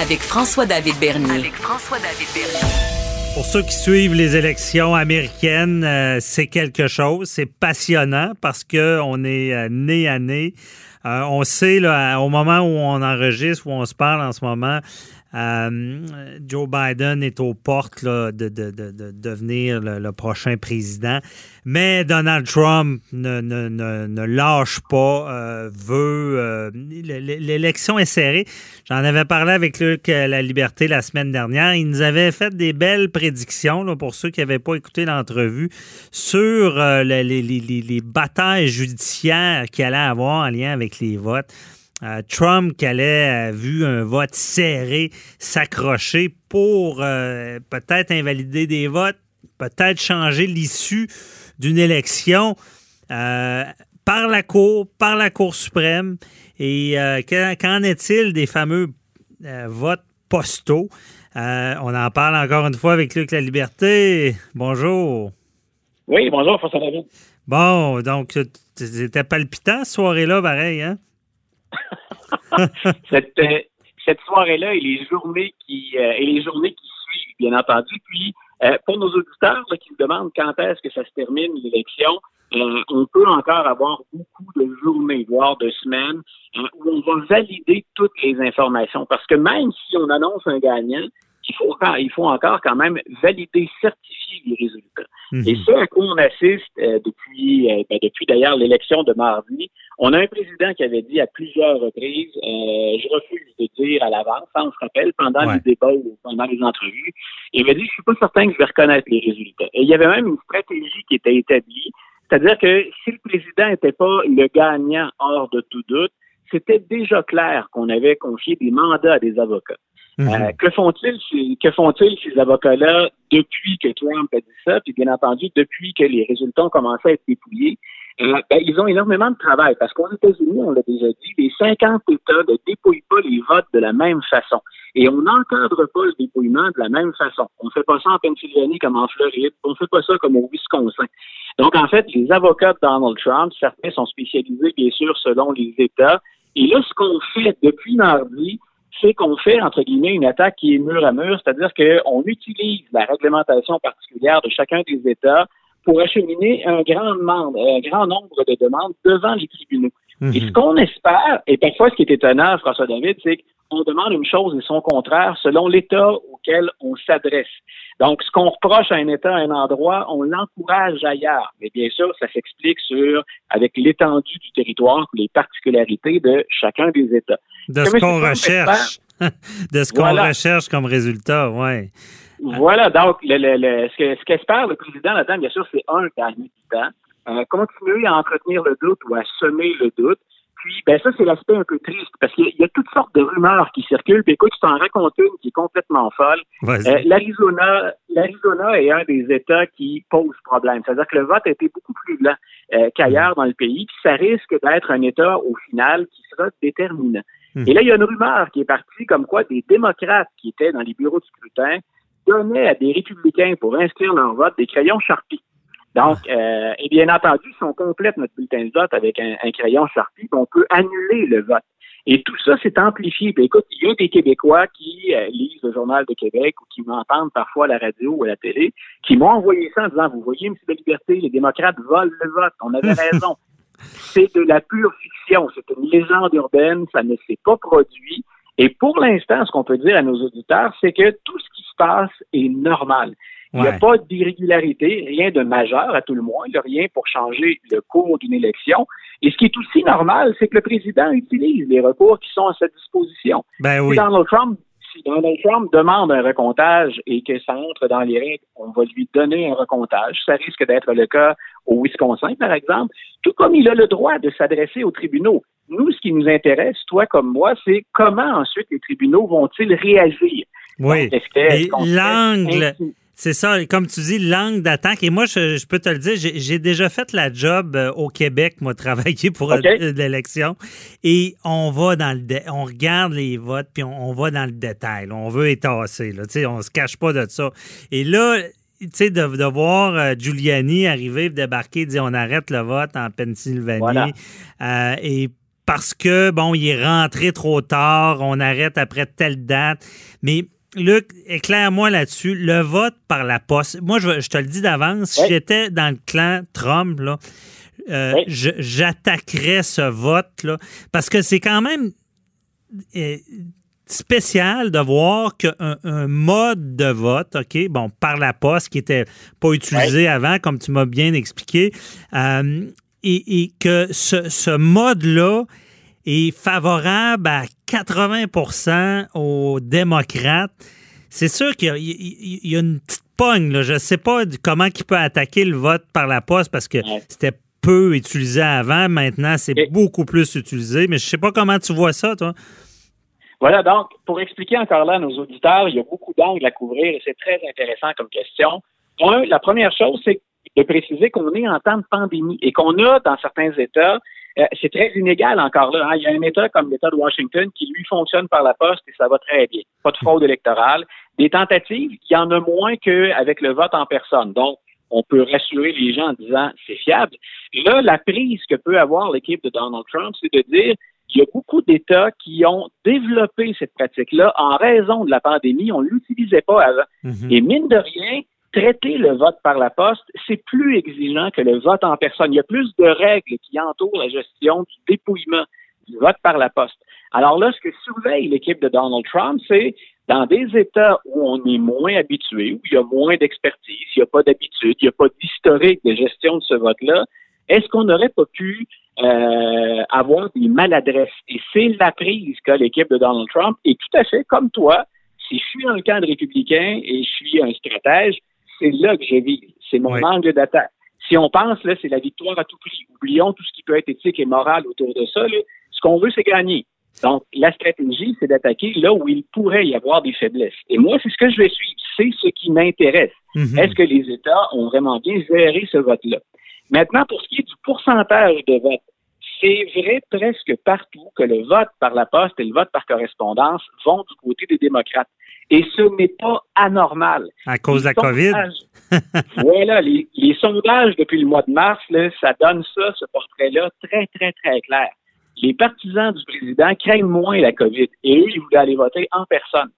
Avec François-David Bernier. Avec François-David Pour ceux qui suivent les élections américaines, euh, c'est quelque chose. C'est passionnant parce que on est euh, nez à nez. Euh, on sait là, au moment où on enregistre, où on se parle en ce moment, euh, Joe Biden est aux portes de, devenir le, prochain président. Mais Donald Trump ne, lâche pas, euh, veut. Euh, l'élection est serrée. J'en avais parlé avec Luc La Liberté la semaine dernière. Il nous avait fait des belles prédictions, pour ceux qui n'avaient pas écouté l'entrevue, sur les, les, batailles judiciaires qu'il allait avoir en lien avec les votes. Euh, Trump qui allait, vu un vote serré, s'accrocher pour euh, peut-être invalider des votes, peut-être changer l'issue d'une élection euh, par la Cour, par la Cour suprême. Et qu'en est-il des fameux votes postaux? on en parle encore une fois avec Luc La Liberté. Bonjour. Oui, bonjour, François David. Bon, donc, c'était palpitant, soirée-là, pareil, hein? cette, euh, cette soirée-là et les journées qui euh, et les journées qui suivent, bien entendu. Puis euh, pour nos auditeurs qui se demandent quand est-ce que ça se termine l'élection, on peut encore avoir beaucoup de journées, voire de semaines, où on va valider toutes les informations. Parce que même si on annonce un gagnant, il faut, il faut encore quand même valider, certifier les résultats. Mhm. Et ce à quoi on assiste euh, depuis, euh, ben, depuis d'ailleurs l'élection de mardi, on a un président qui avait dit à plusieurs reprises, euh, je refuse de dire à l'avance, on se rappelle, pendant les débats ou pendant les entrevues, il avait dit, je suis pas certain que je vais reconnaître les résultats. Et il y avait même une stratégie qui était établie, c'est-à-dire que si le président n'était pas le gagnant hors de tout doute, c'était déjà clair qu'on avait confié des mandats à des avocats. Mhm. Euh, que font-ils que font-ils ces avocats-là depuis que Trump a dit ça, puis bien entendu depuis que les résultats ont commencé à être dépouillés? Euh, ben, ils ont énormément de travail parce qu'aux États-Unis, on l'a déjà dit, les 50 États ne dépouillent pas les votes de la même façon. Et on n'encadre pas le dépouillement de la même façon. On ne fait pas ça en Pennsylvanie comme en Floride. On ne fait pas ça comme au Wisconsin. Donc, en fait, les avocats de Donald Trump, certains sont spécialisés, bien sûr, selon les États. Et là, ce qu'on fait depuis mardi, c'est qu'on fait, entre guillemets, une attaque qui est mur à mur, c'est-à-dire qu'on utilise la réglementation particulière de chacun des États pour acheminer un grand, nombre, un grand nombre de demandes devant les tribunaux. Mhm. Et ce qu'on espère, et parfois ce qui est étonnant, François David, c'est qu'on demande une chose et son contraire selon l'État auquel on s'adresse. Donc, ce qu'on reproche à un État, à un endroit, on l'encourage ailleurs. Mais bien sûr, ça s'explique sur, avec l'étendue du territoire, les particularités de chacun des États. De ce qu'on recherche. de ce qu'on recherche comme résultat, oui. Voilà, donc le, ce qu'espère le président là-dedans, bien sûr, c'est un, gagner du temps, euh, continuer à entretenir le doute ou à semer le doute, puis, ben ça, c'est l'aspect un peu triste, parce qu'il y, a toutes sortes de rumeurs qui circulent. Puis écoute, je t'en raconte une qui est complètement folle. Euh, L'Arizona, l'Arizona est un des États qui pose problème. C'est-à-dire que le vote a été beaucoup plus lent euh, qu'ailleurs dans le pays, puis ça risque d'être un État, au final, qui sera déterminant. Hmm. Et là, il y a une rumeur qui est partie comme quoi des démocrates qui étaient dans les bureaux de scrutin donnaient à des républicains pour inscrire leur vote des crayons Sharpie. Donc, euh, et bien entendu, si on complète notre bulletin de vote avec un, crayon Sharpie, on peut annuler le vote. Et tout ça, c'est amplifié. Puis écoute, il y a des Québécois qui euh, lisent le Journal de Québec ou qui m'entendent parfois à la radio ou à la télé, qui m'ont envoyé ça en disant, vous voyez, M. de Liberté, les démocrates volent le vote. On avait raison. c'est de la pure fiction. C'est une légende urbaine. Ça ne s'est pas produit. Et pour l'instant, ce qu'on peut dire à nos auditeurs, c'est que tout ce qui se passe est normal. Il n'y a pas d'irrégularité, rien de majeur à tout le moins, il n'y a rien pour changer le cours d'une élection. Et ce qui est aussi normal, c'est que le président utilise les recours qui sont à sa disposition. Ben oui. Si Donald Trump si Donald Trump demande un recomptage et que ça entre dans les règles, on va lui donner un recomptage. Ça risque d'être le cas au Wisconsin, par exemple, tout comme il a le droit de s'adresser aux tribunaux. Nous, ce qui nous intéresse, toi comme moi, c'est comment ensuite les tribunaux vont-ils réagir? Oui. L'angle c'est ça, comme tu dis, langue d'attaque. Et moi, je, peux te le dire, j'ai déjà fait la job euh, au Québec, moi, travailler pour euh, l'élection. Et on va dans le on regarde les votes, puis on, va dans le détail. On veut étasser, là, on se cache pas de ça. Et là, tu sais, de, voir euh, Giuliani arriver, débarquer, dire on arrête le vote en Pennsylvanie. et parce que, bon, il est rentré trop tard, on arrête après telle date. Mais Luc, éclaire-moi là-dessus. Le vote par la poste. Moi, je, te le dis d'avance, si j'étais dans le clan Trump, là, euh, j'attaquerais ce vote-là. Parce que c'est quand même euh, spécial de voir qu'un un mode de vote, OK, bon, par la poste, qui n'était pas utilisé avant, comme tu m'as bien expliqué, euh, et, que ce, ce mode-là est favorable à 80% aux démocrates. C'est sûr qu'il y, a une petite pogne. Là. Je ne sais pas comment il peut attaquer le vote par la poste parce que c'était peu utilisé avant. Maintenant, c'est beaucoup plus utilisé. Mais je ne sais pas comment tu vois ça, toi. Voilà, donc, pour expliquer encore là à nos auditeurs, il y a beaucoup d'angles à couvrir et c'est très intéressant comme question. Un, la première chose, c'est de préciser qu'on est en temps de pandémie et qu'on a dans certains États euh, c'est très inégal encore là. Hein. Il y a un État comme l'État de Washington qui, lui, fonctionne par la poste et ça va très bien. Pas de fraude électorale. Des tentatives, il y en a moins qu'avec le vote en personne. Donc, on peut rassurer les gens en disant c'est fiable. Là, la prise que peut avoir l'équipe de Donald Trump, c'est de dire qu'il y a beaucoup d'États qui ont développé cette pratique-là en raison de la pandémie. On ne l'utilisait pas avant. Mm-hmm. Et mine de rien, traiter le vote par la poste, c'est plus exigeant que le vote en personne. Il y a plus de règles qui entourent la gestion du dépouillement du vote par la poste. Alors là, ce que surveille l'équipe de Donald Trump, c'est Dans des États où on est moins habitué, où il y a moins d'expertise, il n'y a pas d'habitude, il n'y a pas d'historique de gestion de ce vote-là, est-ce qu'on n'aurait pas pu euh, avoir des maladresses? Et c'est la prise qu'a l'équipe de Donald Trump. Et tout à fait, comme toi, si je suis dans le camp de républicain et je suis un stratège, c'est là que je vis. C'est mon angle d'attaque. Si on pense, là, c'est la victoire à tout prix. Oublions tout ce qui peut être éthique et moral autour de ça. Ce qu'on veut, c'est gagner. Donc, la stratégie, c'est d'attaquer là où il pourrait y avoir des faiblesses. Et moi, c'est ce que je vais suivre. C'est ce qui m'intéresse. Mhm. Est-ce que les États ont vraiment bien géré ce vote-là? Maintenant, pour ce qui est du pourcentage de vote, c'est vrai presque partout que le vote par la poste et le vote par correspondance vont du côté des démocrates. Et ce n'est pas anormal. À cause de la COVID? voilà, les, les sondages depuis le mois de mars, là, ça donne ça, ce portrait-là, très, très, très clair. Les partisans du président craignent moins la COVID et eux, ils voulaient aller voter en personne.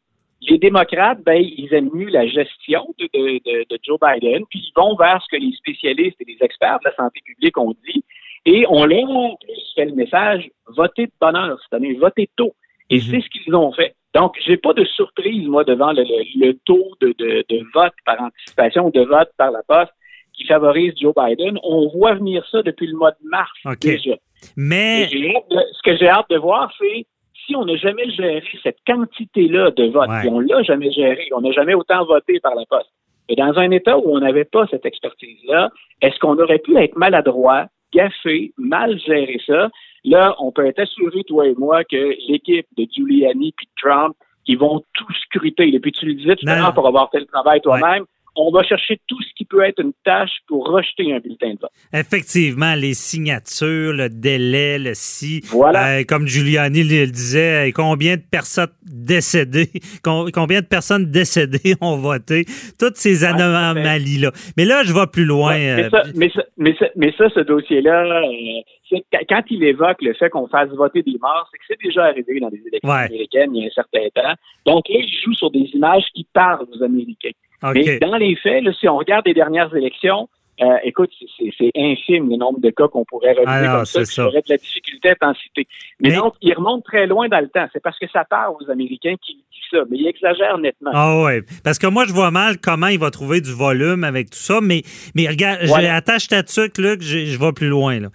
Les démocrates, ben, ils aiment mieux la gestion de, de, de, de Joe Biden, puis ils vont vers ce que les spécialistes et les experts de la santé publique ont dit, et on leur fait le message votez de bonne heure cette année, votez tôt. Et c'est ce qu'ils ont fait. Donc, j'ai pas de surprise, moi, devant le, le- le taux de, de, de vote par anticipation, de vote par la poste qui favorise Joe Biden. On voit venir ça depuis le mois de mars déjà. Mais de- ce que j'ai hâte de voir, c'est si on n'a jamais géré cette quantité-là de votes, Ouais. et on l'a jamais géré, on n'a jamais autant voté par la poste. Et dans un État où on n'avait pas cette expertise-là, est-ce qu'on aurait pu être maladroit, gaffé, mal gérer ça? Là, on peut être assuré, toi et moi, que l'équipe de Giuliani puis de Trump, ils vont tout scruter. Et puis tu le disais tout à l'heure pour avoir fait le travail toi-même, on va chercher tout ce qui peut être une tâche pour rejeter un bulletin de vote. effectivement, les signatures, le délai, le si, Voilà. euh, comme Giuliani le disait, euh, combien de personnes décédées, com- combien de personnes décédées ont voté, toutes ces anomalies-là. Mais là, je vais plus loin. Ouais, mais, euh, ça, mais, ça, mais, ça, mais ça, ce dossier-là, euh, quand il évoque le fait qu'on fasse voter des morts, c'est que c'est déjà arrivé dans des élections Ouais. américaines il y a un certain temps. Donc là, il joue sur des images qui parlent aux Américains. Mais dans les faits, là, si on regarde les dernières élections, euh, écoute, c'est- infime le nombre de cas qu'on pourrait relever Alors, comme ça. ça. J'aurais de la difficulté à t'en citer. Mais, Mais- donc, il remonte très loin dans le temps. C'est parce que ça parle aux Américains qu'il dit ça. Mais il exagère nettement. Ah ouais, parce que moi je vois mal comment il va trouver du volume avec tout ça, mais mais regarde, Voilà. attache ta tuque que je je vais plus loin là.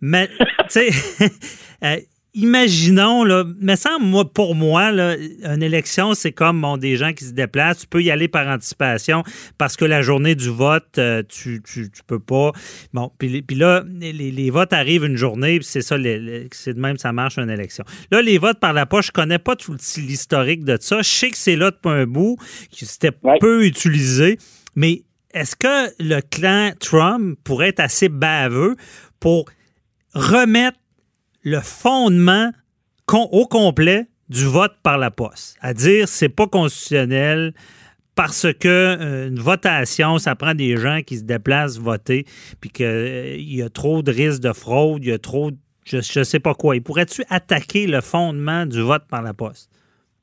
Mais tu sais euh, Imaginons, là, me semble, moi, pour moi, là, une élection, c'est comme bon, des gens qui se déplacent. Tu peux y aller par anticipation parce que la journée du vote, euh, tu, tu, tu peux pas. Bon, puis, là, les, les votes arrivent une journée, puis c'est ça, c'est de même ça marche une élection. Là, les votes par la poche, je connais pas tout l'historique de ça. Je sais que c'est là depuis un bout, que c'était Ouais. peu utilisé, mais est-ce que le clan Trump pourrait être assez baveux pour remettre le fondement au complet du vote par la poste. À dire c'est pas constitutionnel parce que euh, une votation, ça prend des gens qui se déplacent voter, puis qu'il y a trop de risques de fraude, il y a trop de je, je sais pas quoi. Il pourrait-tu attaquer le fondement du vote par la poste?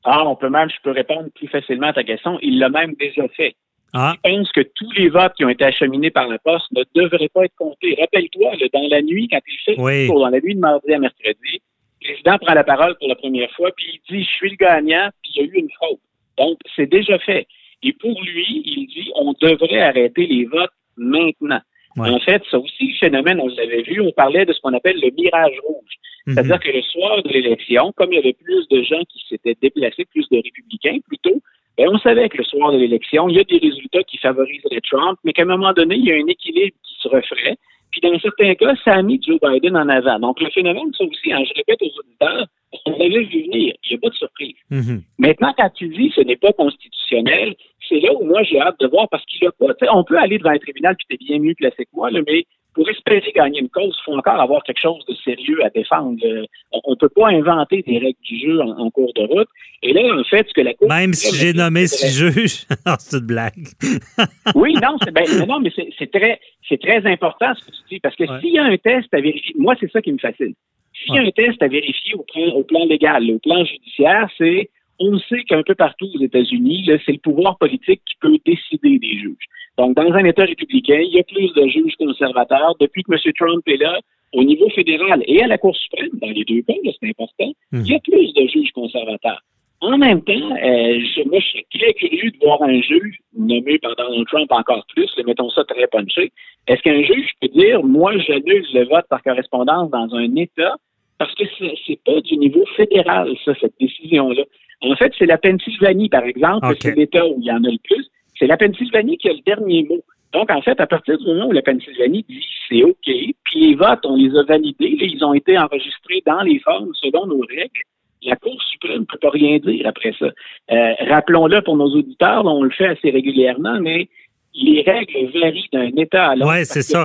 Ah, on peut même, je peux répondre plus facilement à ta question. Il l'a même déjà fait. Ah, Je pense que tous les votes qui ont été acheminés par la poste ne devraient pas être comptés. Rappelle-toi, dans la nuit, quand il fait le Oui. dans la nuit de mardi à mercredi, le président prend la parole pour la première fois, puis il dit Je suis le gagnant, puis il y a eu une fraude. Donc, c'est déjà fait. Et pour lui, il dit On devrait arrêter les votes maintenant. Ouais. En fait, ça aussi, le phénomène, on l'avait vu, on parlait de ce qu'on appelle le mirage rouge. mhm. C'est-à-dire que le soir de l'élection, comme il y avait plus de gens qui s'étaient déplacés, plus de républicains plutôt, ben, on savait que le soir de l'élection, il y a des résultats qui favoriseraient Trump, mais qu'à un moment donné, il y a un équilibre qui se referait. Puis dans certains cas, ça a mis Joe Biden en avant. Donc le phénomène, ça aussi, hein, je répète aux auditeurs, on l'avait vu venir. Il n'y a pas de surprise. Mhm. Maintenant, quand tu dis ce n'est pas constitutionnel, c'est là où moi j'ai hâte de voir parce qu'il a pas. On peut aller devant un tribunal puis t'es bien mieux placé que moi, là, mais pour espérer gagner une cause, il faut encore avoir quelque chose de sérieux à défendre. Euh, On ne peut pas inventer des règles du jeu en, en cours de route. Et là, en fait, ce que la Cour. Même si j'ai nommé six juges, c'est une blague. Oui, non, ben, mais non, mais c'est très, c'est très important ce que tu dis parce que Ouais. s'il y a un test à vérifier, moi c'est ça qui me fascine. S'il y a un test à vérifier au plan, au plan légal, au plan judiciaire, c'est on sait qu'un peu partout aux États-Unis, c'est le pouvoir politique qui peut décider des juges. Donc, dans un État républicain, il y a plus de juges conservateurs. Depuis que M. Trump est là, au niveau fédéral et à la Cour suprême, dans les deux cas, là, c'est important, il y a plus de juges conservateurs. En même temps, euh, je, moi, je suis très curieux de voir un juge nommé par Donald Trump encore plus, mettons ça très punché. Est-ce qu'un juge peut dire, moi, j'annule le vote par correspondance dans un État parce que c'est pas du niveau fédéral, ça, cette décision-là? En fait, c'est la Pennsylvanie, par exemple, c'est l'État où il y en a le plus. C'est la Pennsylvanie qui a le dernier mot. Donc, en fait, à partir du moment où la Pennsylvanie dit c'est OK, puis les votes, on les a validés, ils ont été enregistrés dans les formes selon nos règles, la Cour suprême ne peut pas rien dire après ça. Euh, rappelons-le pour nos auditeurs, on le fait assez régulièrement, mais les règles varient d'un État à l'autre. Oui, c'est ça.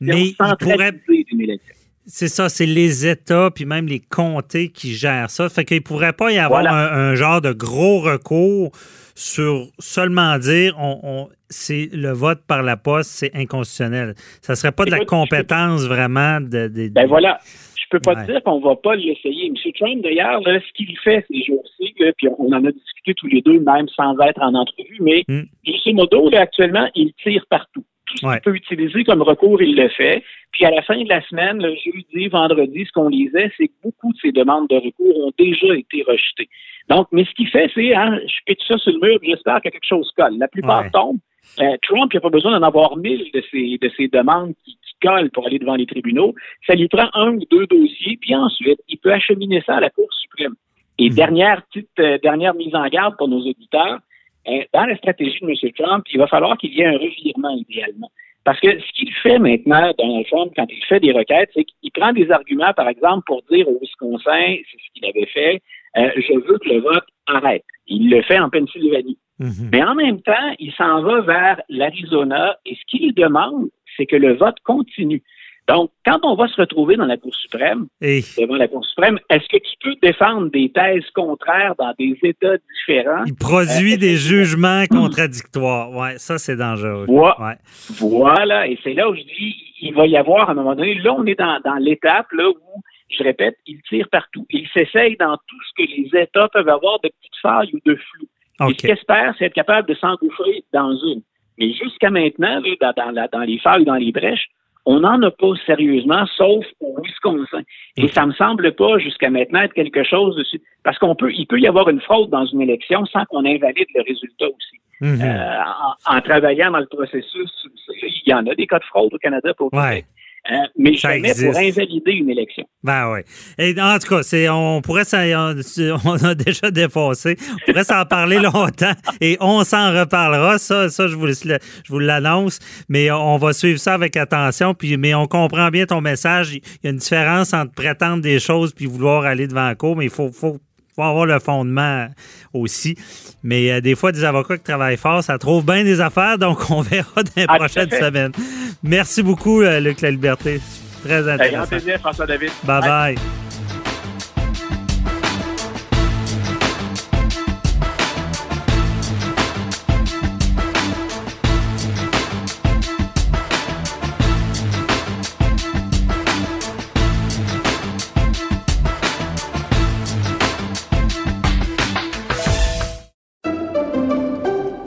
mais il pourrait... C'est ça, c'est les États puis même les comtés qui gèrent ça. Fait qu'il ne pourrait pas y avoir un, genre de gros recours sur seulement dire on, c'est le vote par la poste, c'est inconstitutionnel. Ça serait pas de la compétence vraiment de, Ben voilà. Je peux pas dire qu'on va pas l'essayer. M. Trump, d'ailleurs, ce qu'il fait ces jours-ci, puis on en a discuté tous les deux, même sans être en entrevue, mais mm. grosso modo, actuellement, il tire partout. Tout ce qu'il peut utiliser comme recours, il le fait. Puis à la fin de la semaine, le jeudi, vendredi, ce qu'on lisait, c'est que beaucoup de ces demandes de recours ont déjà été rejetées. Donc, mais ce qu'il fait, c'est, hein, je pitch ça sur le mur, j'espère que quelque chose colle. La plupart tombent. Euh, Trump n'a pas besoin d'en avoir mille de ces, de ces demandes qui, qui, collent pour aller devant les tribunaux. Ça lui prend un ou deux dossiers, puis ensuite, il peut acheminer ça à la Cour suprême. Et hmm. dernière petite euh, dernière mise en garde pour nos auditeurs, dans la stratégie de M. Trump, il va falloir qu'il y ait un revirement idéalement. Parce que ce qu'il fait maintenant, Donald Trump, quand il fait des requêtes, c'est qu'il prend des arguments, par exemple, pour dire au Wisconsin, c'est ce qu'il avait fait, euh, je veux que le vote arrête. Il le fait en Pennsylvanie. Mhm. Mais en même temps, il s'en va vers l'Arizona et ce qu'il demande, c'est que le vote continue. Donc, quand on va se retrouver dans la Cour suprême, devant la Cour suprême, est-ce que tu peux défendre des thèses contraires dans des États différents? Il produit euh, des jugements contradictoires. Ouais, ça, c'est dangereux. Voilà. Et c'est là où je dis, il va y avoir à un moment donné, là, on est dans, l'étape là où, je répète, il tire partout. Il s'essaye dans tout ce que les États peuvent avoir de petites failles ou de flou. Et ce qu'il espère, c'est être capable de s'engouffrer dans une. Mais jusqu'à maintenant, dans, dans les failles, dans les brèches, on n'en a pas sérieusement, sauf au Wisconsin. Et ça me semble pas jusqu'à maintenant être quelque chose de parce qu'on peut, il peut y avoir une fraude dans une élection sans qu'on invalide le résultat aussi. Mhm. Euh, en, travaillant dans le processus, il y en a des cas de fraude au Canada pour euh, mais jamais pour invalider une élection. Ben oui. Et en tout cas, c'est, on pourrait on, a déjà défoncé. On pourrait s'en parler longtemps et on s'en reparlera. Ça, ça je vous, je vous l'annonce. Mais on va suivre ça avec attention. Puis, mais on comprend bien ton message. Il y a une différence entre prétendre des choses puis vouloir aller devant la cour, mais il faut, faut faut avoir le fondement aussi. Mais euh, des fois, des avocats qui travaillent fort, ça trouve bien des affaires, donc on verra dans les ah, prochaines semaines. Merci beaucoup, euh, Luc La Liberté. Très intéressant. Avec plaisir, François-David. bye. bye.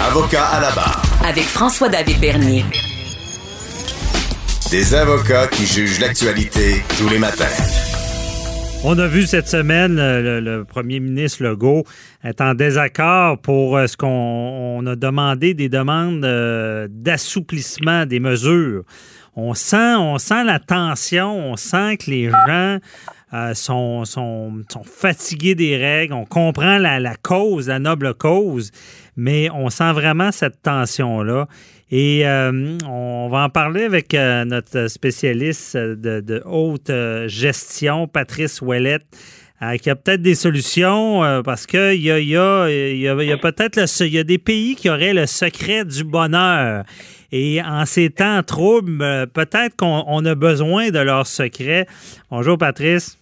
Avocat à la barre. Avec François-David Bernier. Des avocats qui jugent l'actualité tous les matins. On a vu cette semaine euh, le, premier ministre Legault est en désaccord pour euh, ce qu'on a demandé des demandes euh, d'assouplissement des mesures. On sent, on sent la tension, on sent que les gens sont, sont, fatigués des règles. On comprend la, cause, la noble cause, mais on sent vraiment cette tension-là. Et euh, on va en parler avec euh, notre spécialiste de, haute euh, gestion, Patrice Ouellette, qui a peut-être des solutions parce qu'il y a, peut-être il y a des pays qui auraient le secret du bonheur. Et en ces temps troubles, peut-être qu'on a besoin de leur secret. Bonjour, Patrice.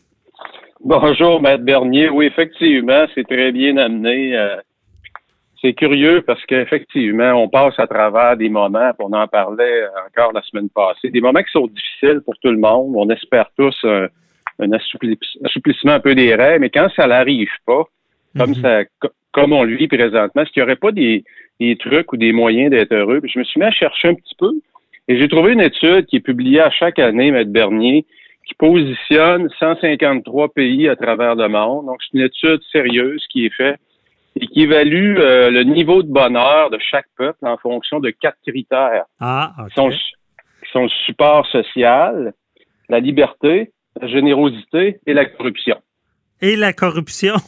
Bonjour, Maître Bernier. Oui, effectivement, c'est très bien amené. Euh, c'est curieux parce qu'effectivement, on passe à travers des moments, on en parlait encore la semaine passée, des moments qui sont difficiles pour tout le monde. On espère tous un, un assouplissement un peu des règles, mais quand ça n'arrive pas, comme Mhm. ça, co- comme on le vit présentement, est-ce qu'il n'y aurait pas des, des trucs ou des moyens d'être heureux? Puis je me suis mis à chercher un petit peu et j'ai trouvé une étude qui est publiée à chaque année, Maître Bernier, qui positionne 153 pays à travers le monde. Donc, c'est une étude sérieuse qui est faite et qui évalue euh, le niveau de bonheur de chaque peuple en fonction de quatre critères Ah, qui sont, OK. qui sont le support social, la liberté, la générosité et la corruption. Et la corruption?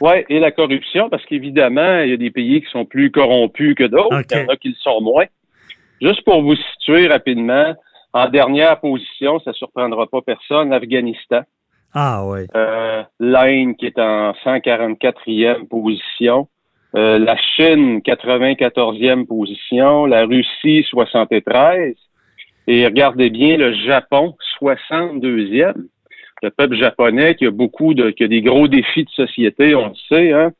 Oui, et la corruption, parce qu'évidemment, il y a des pays qui sont plus corrompus que d'autres, OK. il y en a qui le sont moins. Juste pour vous situer rapidement, en dernière position, ça surprendra pas personne, l'Afghanistan. Ah, ouais. Euh, L'Inde qui est en 144e position. Euh, la Chine, 94e position. La Russie, 73. Et regardez bien, le Japon, 62e. Le peuple japonais qui a beaucoup de, qui a des gros défis de société, on le sait, hein.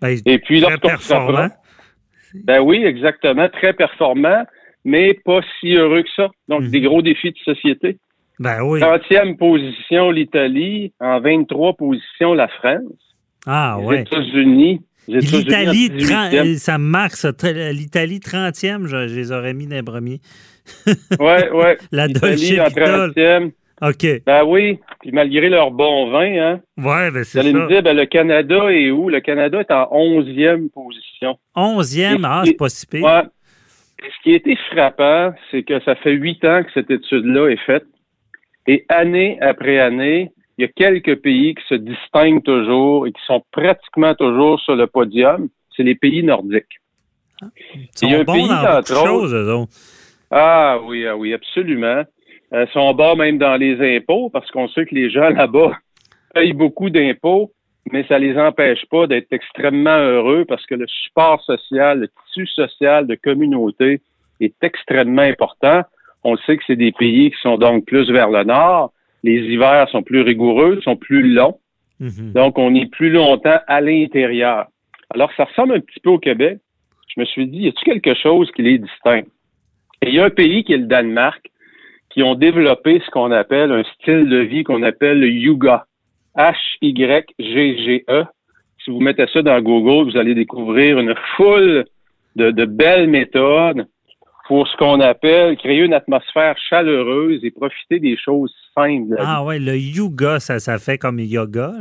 Ben, Et puis, très lorsqu'on ben oui, exactement, très performant, mais pas si heureux que ça. Donc, Mhm. des gros défis de société. Ben oui. 30e position, l'Italie. En 23 position, la France. Ah, les ouais. États-Unis. L'Italie, 18e. 30 ça marque, ça. L'Italie 30e, je, je les aurais mis dans les premiers. Ouais, ouais. La Dolce en Vita. 30e. OK. Ben oui. Puis malgré leur bon vin, hein. Ouais, ben Vous c'est allez me ça. dire, ben, le Canada est où? Le Canada est en 11e position. 11e, ah, c'est pas si pire. Ouais. Et ce qui a été frappant, c'est que ça fait huit ans que cette étude-là est faite. Et année après année, il y a quelques pays qui se distinguent toujours et qui sont pratiquement toujours sur le podium. C'est les pays nordiques. Ils il y a un bons pays, dans autres. Ah oui, ah oui, absolument. Euh, ils sont bas même dans les impôts parce qu'on sait que les gens là-bas payent beaucoup d'impôts, mais ça les empêche pas d'être extrêmement heureux parce que le support social, le tissu social de communauté est extrêmement important. On le sait que c'est des pays qui sont donc plus vers le nord. Les hivers sont plus rigoureux, sont plus longs. Mhm. Donc, on est plus longtemps à l'intérieur. Alors, ça ressemble un petit peu au Québec. Je me suis dit, y a-t-il quelque chose qui les distingue? Et il y a un pays qui est le Danemark, qui ont développé ce qu'on appelle un style de vie qu'on appelle le Yuga. H-Y-G-G-E. E. Si vous mettez ça dans Google, vous allez découvrir une foule de, de belles méthodes pour ce qu'on appelle créer une atmosphère chaleureuse et profiter des choses simples. Ah ouais, le yoga, ça, ça fait comme yoga.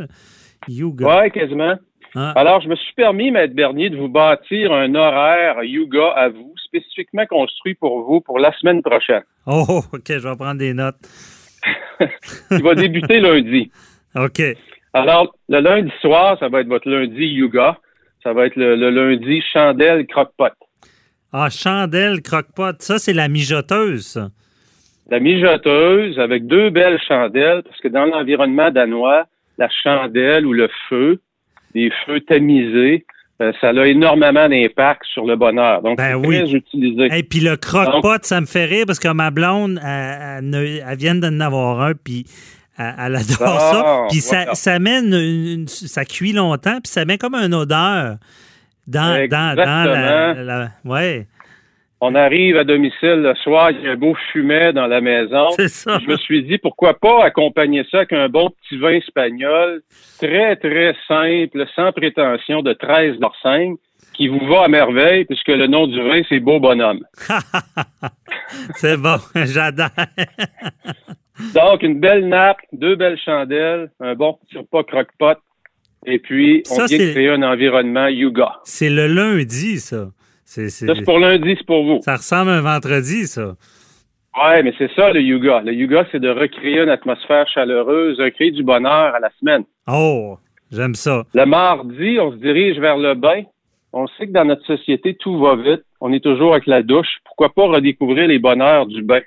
Yoga. Ouais, quasiment. Ah. Alors, je me suis permis, Maître Bernier, de vous bâtir un horaire yoga à vous, spécifiquement construit pour vous pour la semaine prochaine. Oh, OK, je vais prendre des notes. Il va débuter lundi. OK. Alors, le lundi soir, ça va être votre lundi yoga. Ça va être le, le lundi chandelle croque-pot. Ah, chandelle, croque-pot. Ça, c'est la mijoteuse, ça. La mijoteuse avec deux belles chandelles, parce que dans l'environnement danois, la chandelle ou le feu, les feux tamisés, euh, ça a énormément d'impact sur le bonheur. Donc, Ben c'est oui. très utilisé. Et puis le croque-pot, ça me fait rire parce que ma blonde, elle, elle elle vient d'en avoir un, puis elle, adore Ah, ça. Puis ça, voilà. ça une- cuit longtemps, puis ça met comme une odeur dans, dans, dans la, Exactement. la- Ouais, On arrive à domicile le soir, il y a un beau fumet dans la maison. c'est ça. Je me suis dit, pourquoi pas accompagner ça avec un bon petit vin espagnol, très, très simple, sans prétention, de 13 5 qui vous va à merveille, puisque le nom du vin, c'est Beau Bonhomme. c'est bon, j'adore. Donc, une belle nappe, deux belles chandelles, un bon petit repas croque-pot, et puis on Ça, vient de créer un environnement yoga. C'est le lundi, ça. C'est, c'est- Ça, c'est pour lundi, c'est pour vous. Ça ressemble à un vendredi, ça. Ouais, mais c'est ça le yoga. Le yoga, c'est de recréer une atmosphère chaleureuse, recréer du bonheur à la semaine. Oh, j'aime ça. Le mardi, on se dirige vers le bain. On sait que dans notre société, tout va vite. On est toujours avec la douche. Pourquoi pas redécouvrir les bonheurs du bain?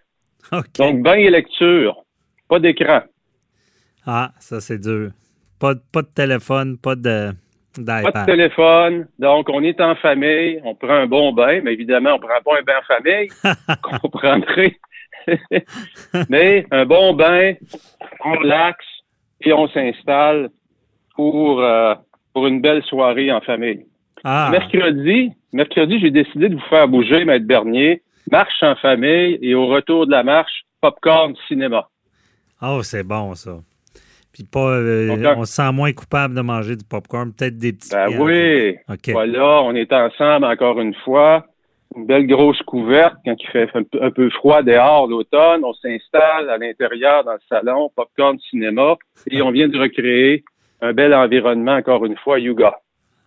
Donc, bain et lecture. Pas d'écran. Ah, ça, c'est dur. Pas, de- pas de téléphone, pas de, Pas de téléphone. Donc, on est en famille. On prend un bon bain. Mais évidemment, on prend pas un bain en famille. qu'on prendrait. mais un bon bain. On relaxe. et on s'installe pour, euh, pour une belle soirée en famille. Ah, Mercredi, mercredi, j'ai décidé de vous faire bouger, Maître Bernier. Marche en famille et au retour de la marche, popcorn cinéma. oh, c'est bon, ça. Puis pas, euh, Donc, on se sent moins coupable de manger du popcorn, peut-être des petits. Ben oui. OK. Voilà, on est ensemble encore une fois. Une belle grosse couverte quand il fait un peu- froid dehors l'automne. On s'installe à l'intérieur dans le salon, popcorn cinéma, et on vient de recréer un bel environnement encore une fois, Yuga.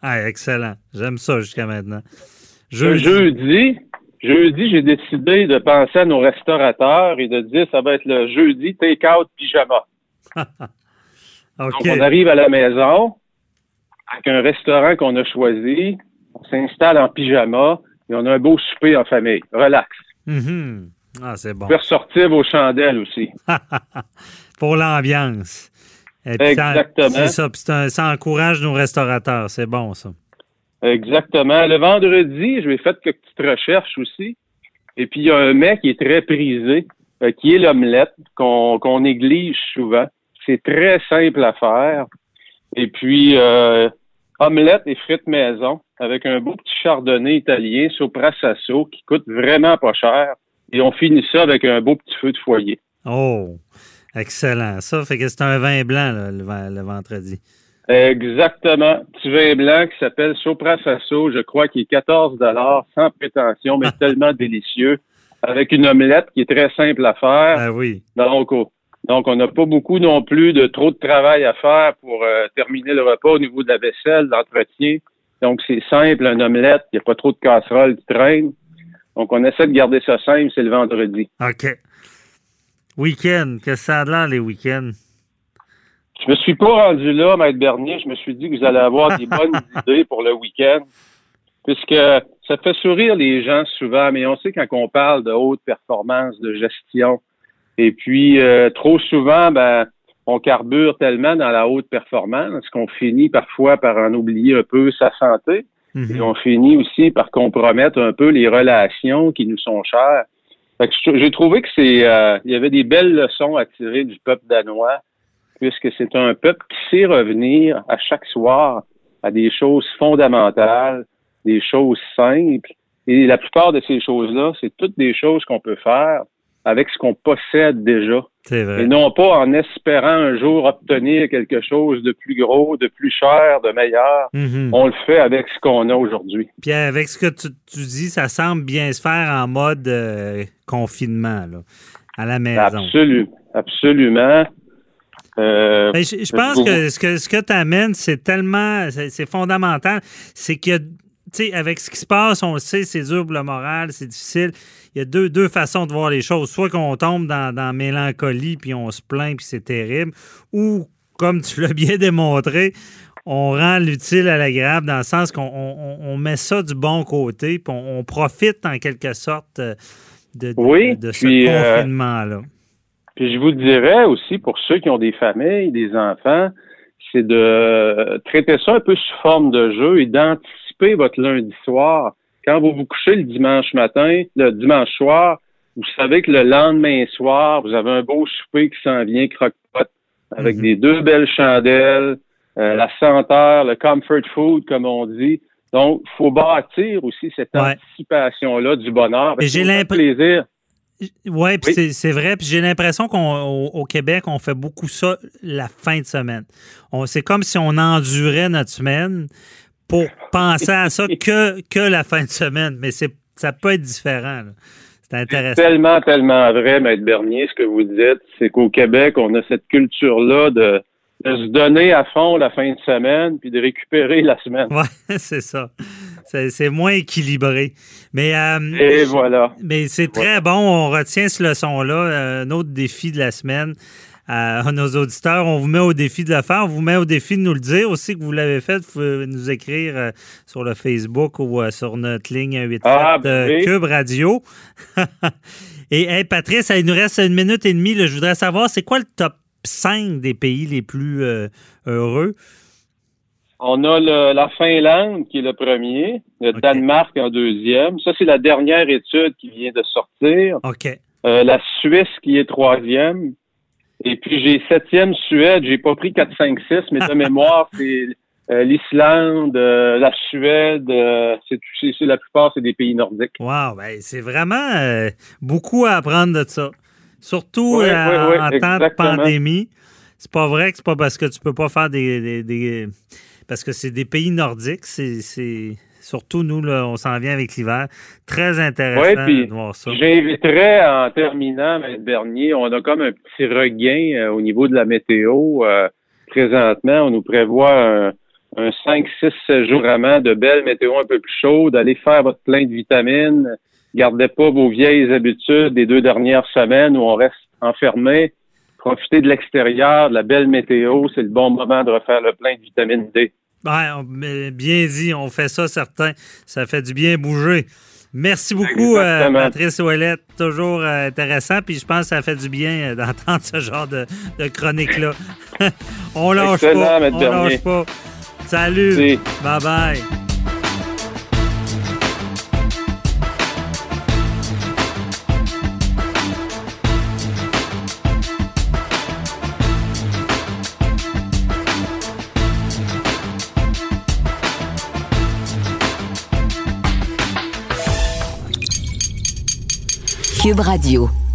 Ah, excellent. J'aime ça jusqu'à maintenant. Jeudi, jeudi, j'ai décidé de penser à nos restaurateurs et de dire ça va être le jeudi take-out pyjama. Donc, on arrive à la maison avec un restaurant qu'on a choisi. On s'installe en pyjama et on a un beau souper en famille. Relax. Mhm. Ah, c'est bon. On peut ressortir vos chandelles aussi. Pour l'ambiance. Exactement. C'est ça. Ça encourage nos restaurateurs. C'est bon, ça. Exactement. Le vendredi, je vais faire quelques petites recherches aussi. Et puis, il y a un mec qui est très prisé, euh, qui est l'omelette, qu'on néglige souvent. C'est très simple à faire. Et puis, euh, omelette et frites maison avec un beau petit chardonnay italien Sopra Sasso qui coûte vraiment pas cher. Et on finit ça avec un beau petit feu de foyer. Oh, excellent. Ça fait que c'est un vin blanc le vendredi. Exactement. Petit vin blanc qui s'appelle Sopra Sasso. Je crois qu'il est 14 sans prétention, mais tellement délicieux. Avec une omelette qui est très simple à faire. Ah oui. Donc, donc on n'a pas beaucoup non plus de trop de travail à faire pour euh, terminer le repas au niveau de la vaisselle, l'entretien. Donc, c'est simple, une omelette. Il n'y a pas trop de casseroles qui traînent. Donc, on essaie de garder ça simple. C'est le vendredi. OK. Week-end. Qu'est-ce que ça a de l'air, les week-ends? Je me suis pas rendu là, Maître Bernier. Je me suis dit que vous allez avoir des bonnes idées pour le week-end. Puisque ça fait sourire les gens souvent, mais on sait quand on parle de haute performance, de gestion. Et puis, euh, trop souvent, ben, on carbure tellement dans la haute performance qu'on finit parfois par en oublier un peu sa santé. Mhm. Et on finit aussi par compromettre un peu les relations qui nous sont chères. Fait que je- j'ai trouvé que c'est, euh, il y avait des belles leçons à tirer du peuple danois, puisque c'est un peuple qui sait revenir à chaque soir à des choses fondamentales, des choses simples. Et la plupart de ces choses-là, c'est toutes des choses qu'on peut faire avec ce qu'on possède déjà. C'est vrai. Et non pas en espérant un jour obtenir quelque chose de plus gros, de plus cher, de meilleur. Mhm. On le fait avec ce qu'on a aujourd'hui. Puis avec ce que tu, tu dis, ça semble bien se faire en mode euh, confinement, là, à la maison. Absolu, absolument. Euh, Ben, je, je pense que ce que, ce que tu amènes, c'est tellement, c'est fondamental. C'est sais, avec ce qui se passe, on le sait, c'est dur pour le moral, c'est difficile. Il y a deux, deux façons de voir les choses. Soit qu'on tombe dans, dans la mélancolie, puis on se plaint, puis c'est terrible. Ou, comme tu l'as bien démontré, on rend l'utile à l'agréable dans le sens qu'on on, on met ça du bon côté, puis on, on profite en quelque sorte euh, de, de, Oui, de ce euh, confinement-là. Puis je vous dirais aussi, pour ceux qui ont des familles, des enfants, c'est de traiter ça un peu sous forme de jeu et d'anticiper votre lundi soir. Quand vous vous couchez le dimanche matin, le dimanche soir, vous savez que le lendemain soir, vous avez un beau souper qui s'en vient croque-pot avec Mhm. des deux belles chandelles, euh, la senteur, le comfort food, comme on dit. Donc, il faut bâtir aussi cette Ouais. anticipation-là du bonheur. J'ai Parce que l'imp- plaisir. Ouais, puis Oui. c'est- vrai. Puis j'ai l'impression qu'au au Québec, on fait beaucoup ça la fin de semaine. On- C'est comme si on endurait notre semaine pour penser à ça que, que la fin de semaine. Mais ça peut être différent. C'est intéressant. Tellement, tellement vrai, Maître Bernier, ce que vous dites, c'est qu'au Québec, on a cette culture-là de, de se donner à fond la fin de semaine puis de récupérer la semaine. Ouais, c'est ça. C'est moins équilibré. Mais, euh, Et voilà. mais c'est très bon. On retient ce leçon-là. Euh, Un autre défi de la semaine. Euh, à nos auditeurs, on vous met au défi de le faire. On vous met au défi de nous le dire aussi que vous l'avez fait. Vous pouvez nous écrire sur le Facebook ou sur notre ligne 187 Ah, oui. Cube Radio. Et hey, Patrice, il nous reste une minute et demie. là. Je voudrais savoir, c'est quoi le top 5 des pays les plus euh, heureux? On a le- la Finlande qui est le premier, le. Danemark en deuxième. Ça, c'est la dernière étude qui vient de sortir. OK. Euh, la Suisse qui est troisième. Et puis j'ai septième Suède, j'ai pas pris 4, 5, 6, mais de mémoire, c'est euh, l'Islande, euh, la Suède, euh, c'est, la plupart, c'est des pays nordiques. Wow, ben, c'est vraiment beaucoup à apprendre de ça. Surtout en temps de pandémie. C'est pas vrai que c'est pas parce que tu peux pas faire des. des- des- parce que c'est des pays nordiques. C'est, Surtout nous, là, on s'en vient avec l'hiver. Très intéressant Ouais, puis de voir ça. J'inviterais en terminant, M. Bernier, on a comme un petit regain euh, au niveau de la météo. euh, présentement, on nous prévoit un, un 5, 6, 7 jours vraiment de belles météo un peu plus chaudes. Allez faire votre plein de vitamines. Gardez pas vos vieilles habitudes des deux dernières semaines où on reste enfermé. Profitez de l'extérieur, de la belle météo. C'est le bon moment de refaire le plein de vitamine D. Ouais, on- mais bien dit, on fait ça, certain. Ça fait du bien bouger. Merci beaucoup, euh. Patrice Ouellette. Toujours euh, intéressant. Puis je pense que ça fait du bien euh, d'entendre ce genre de, de chronique-là. on lâche Excellent, pas. On lâche pas. Salut. Merci. Bye bye. Cube Radio.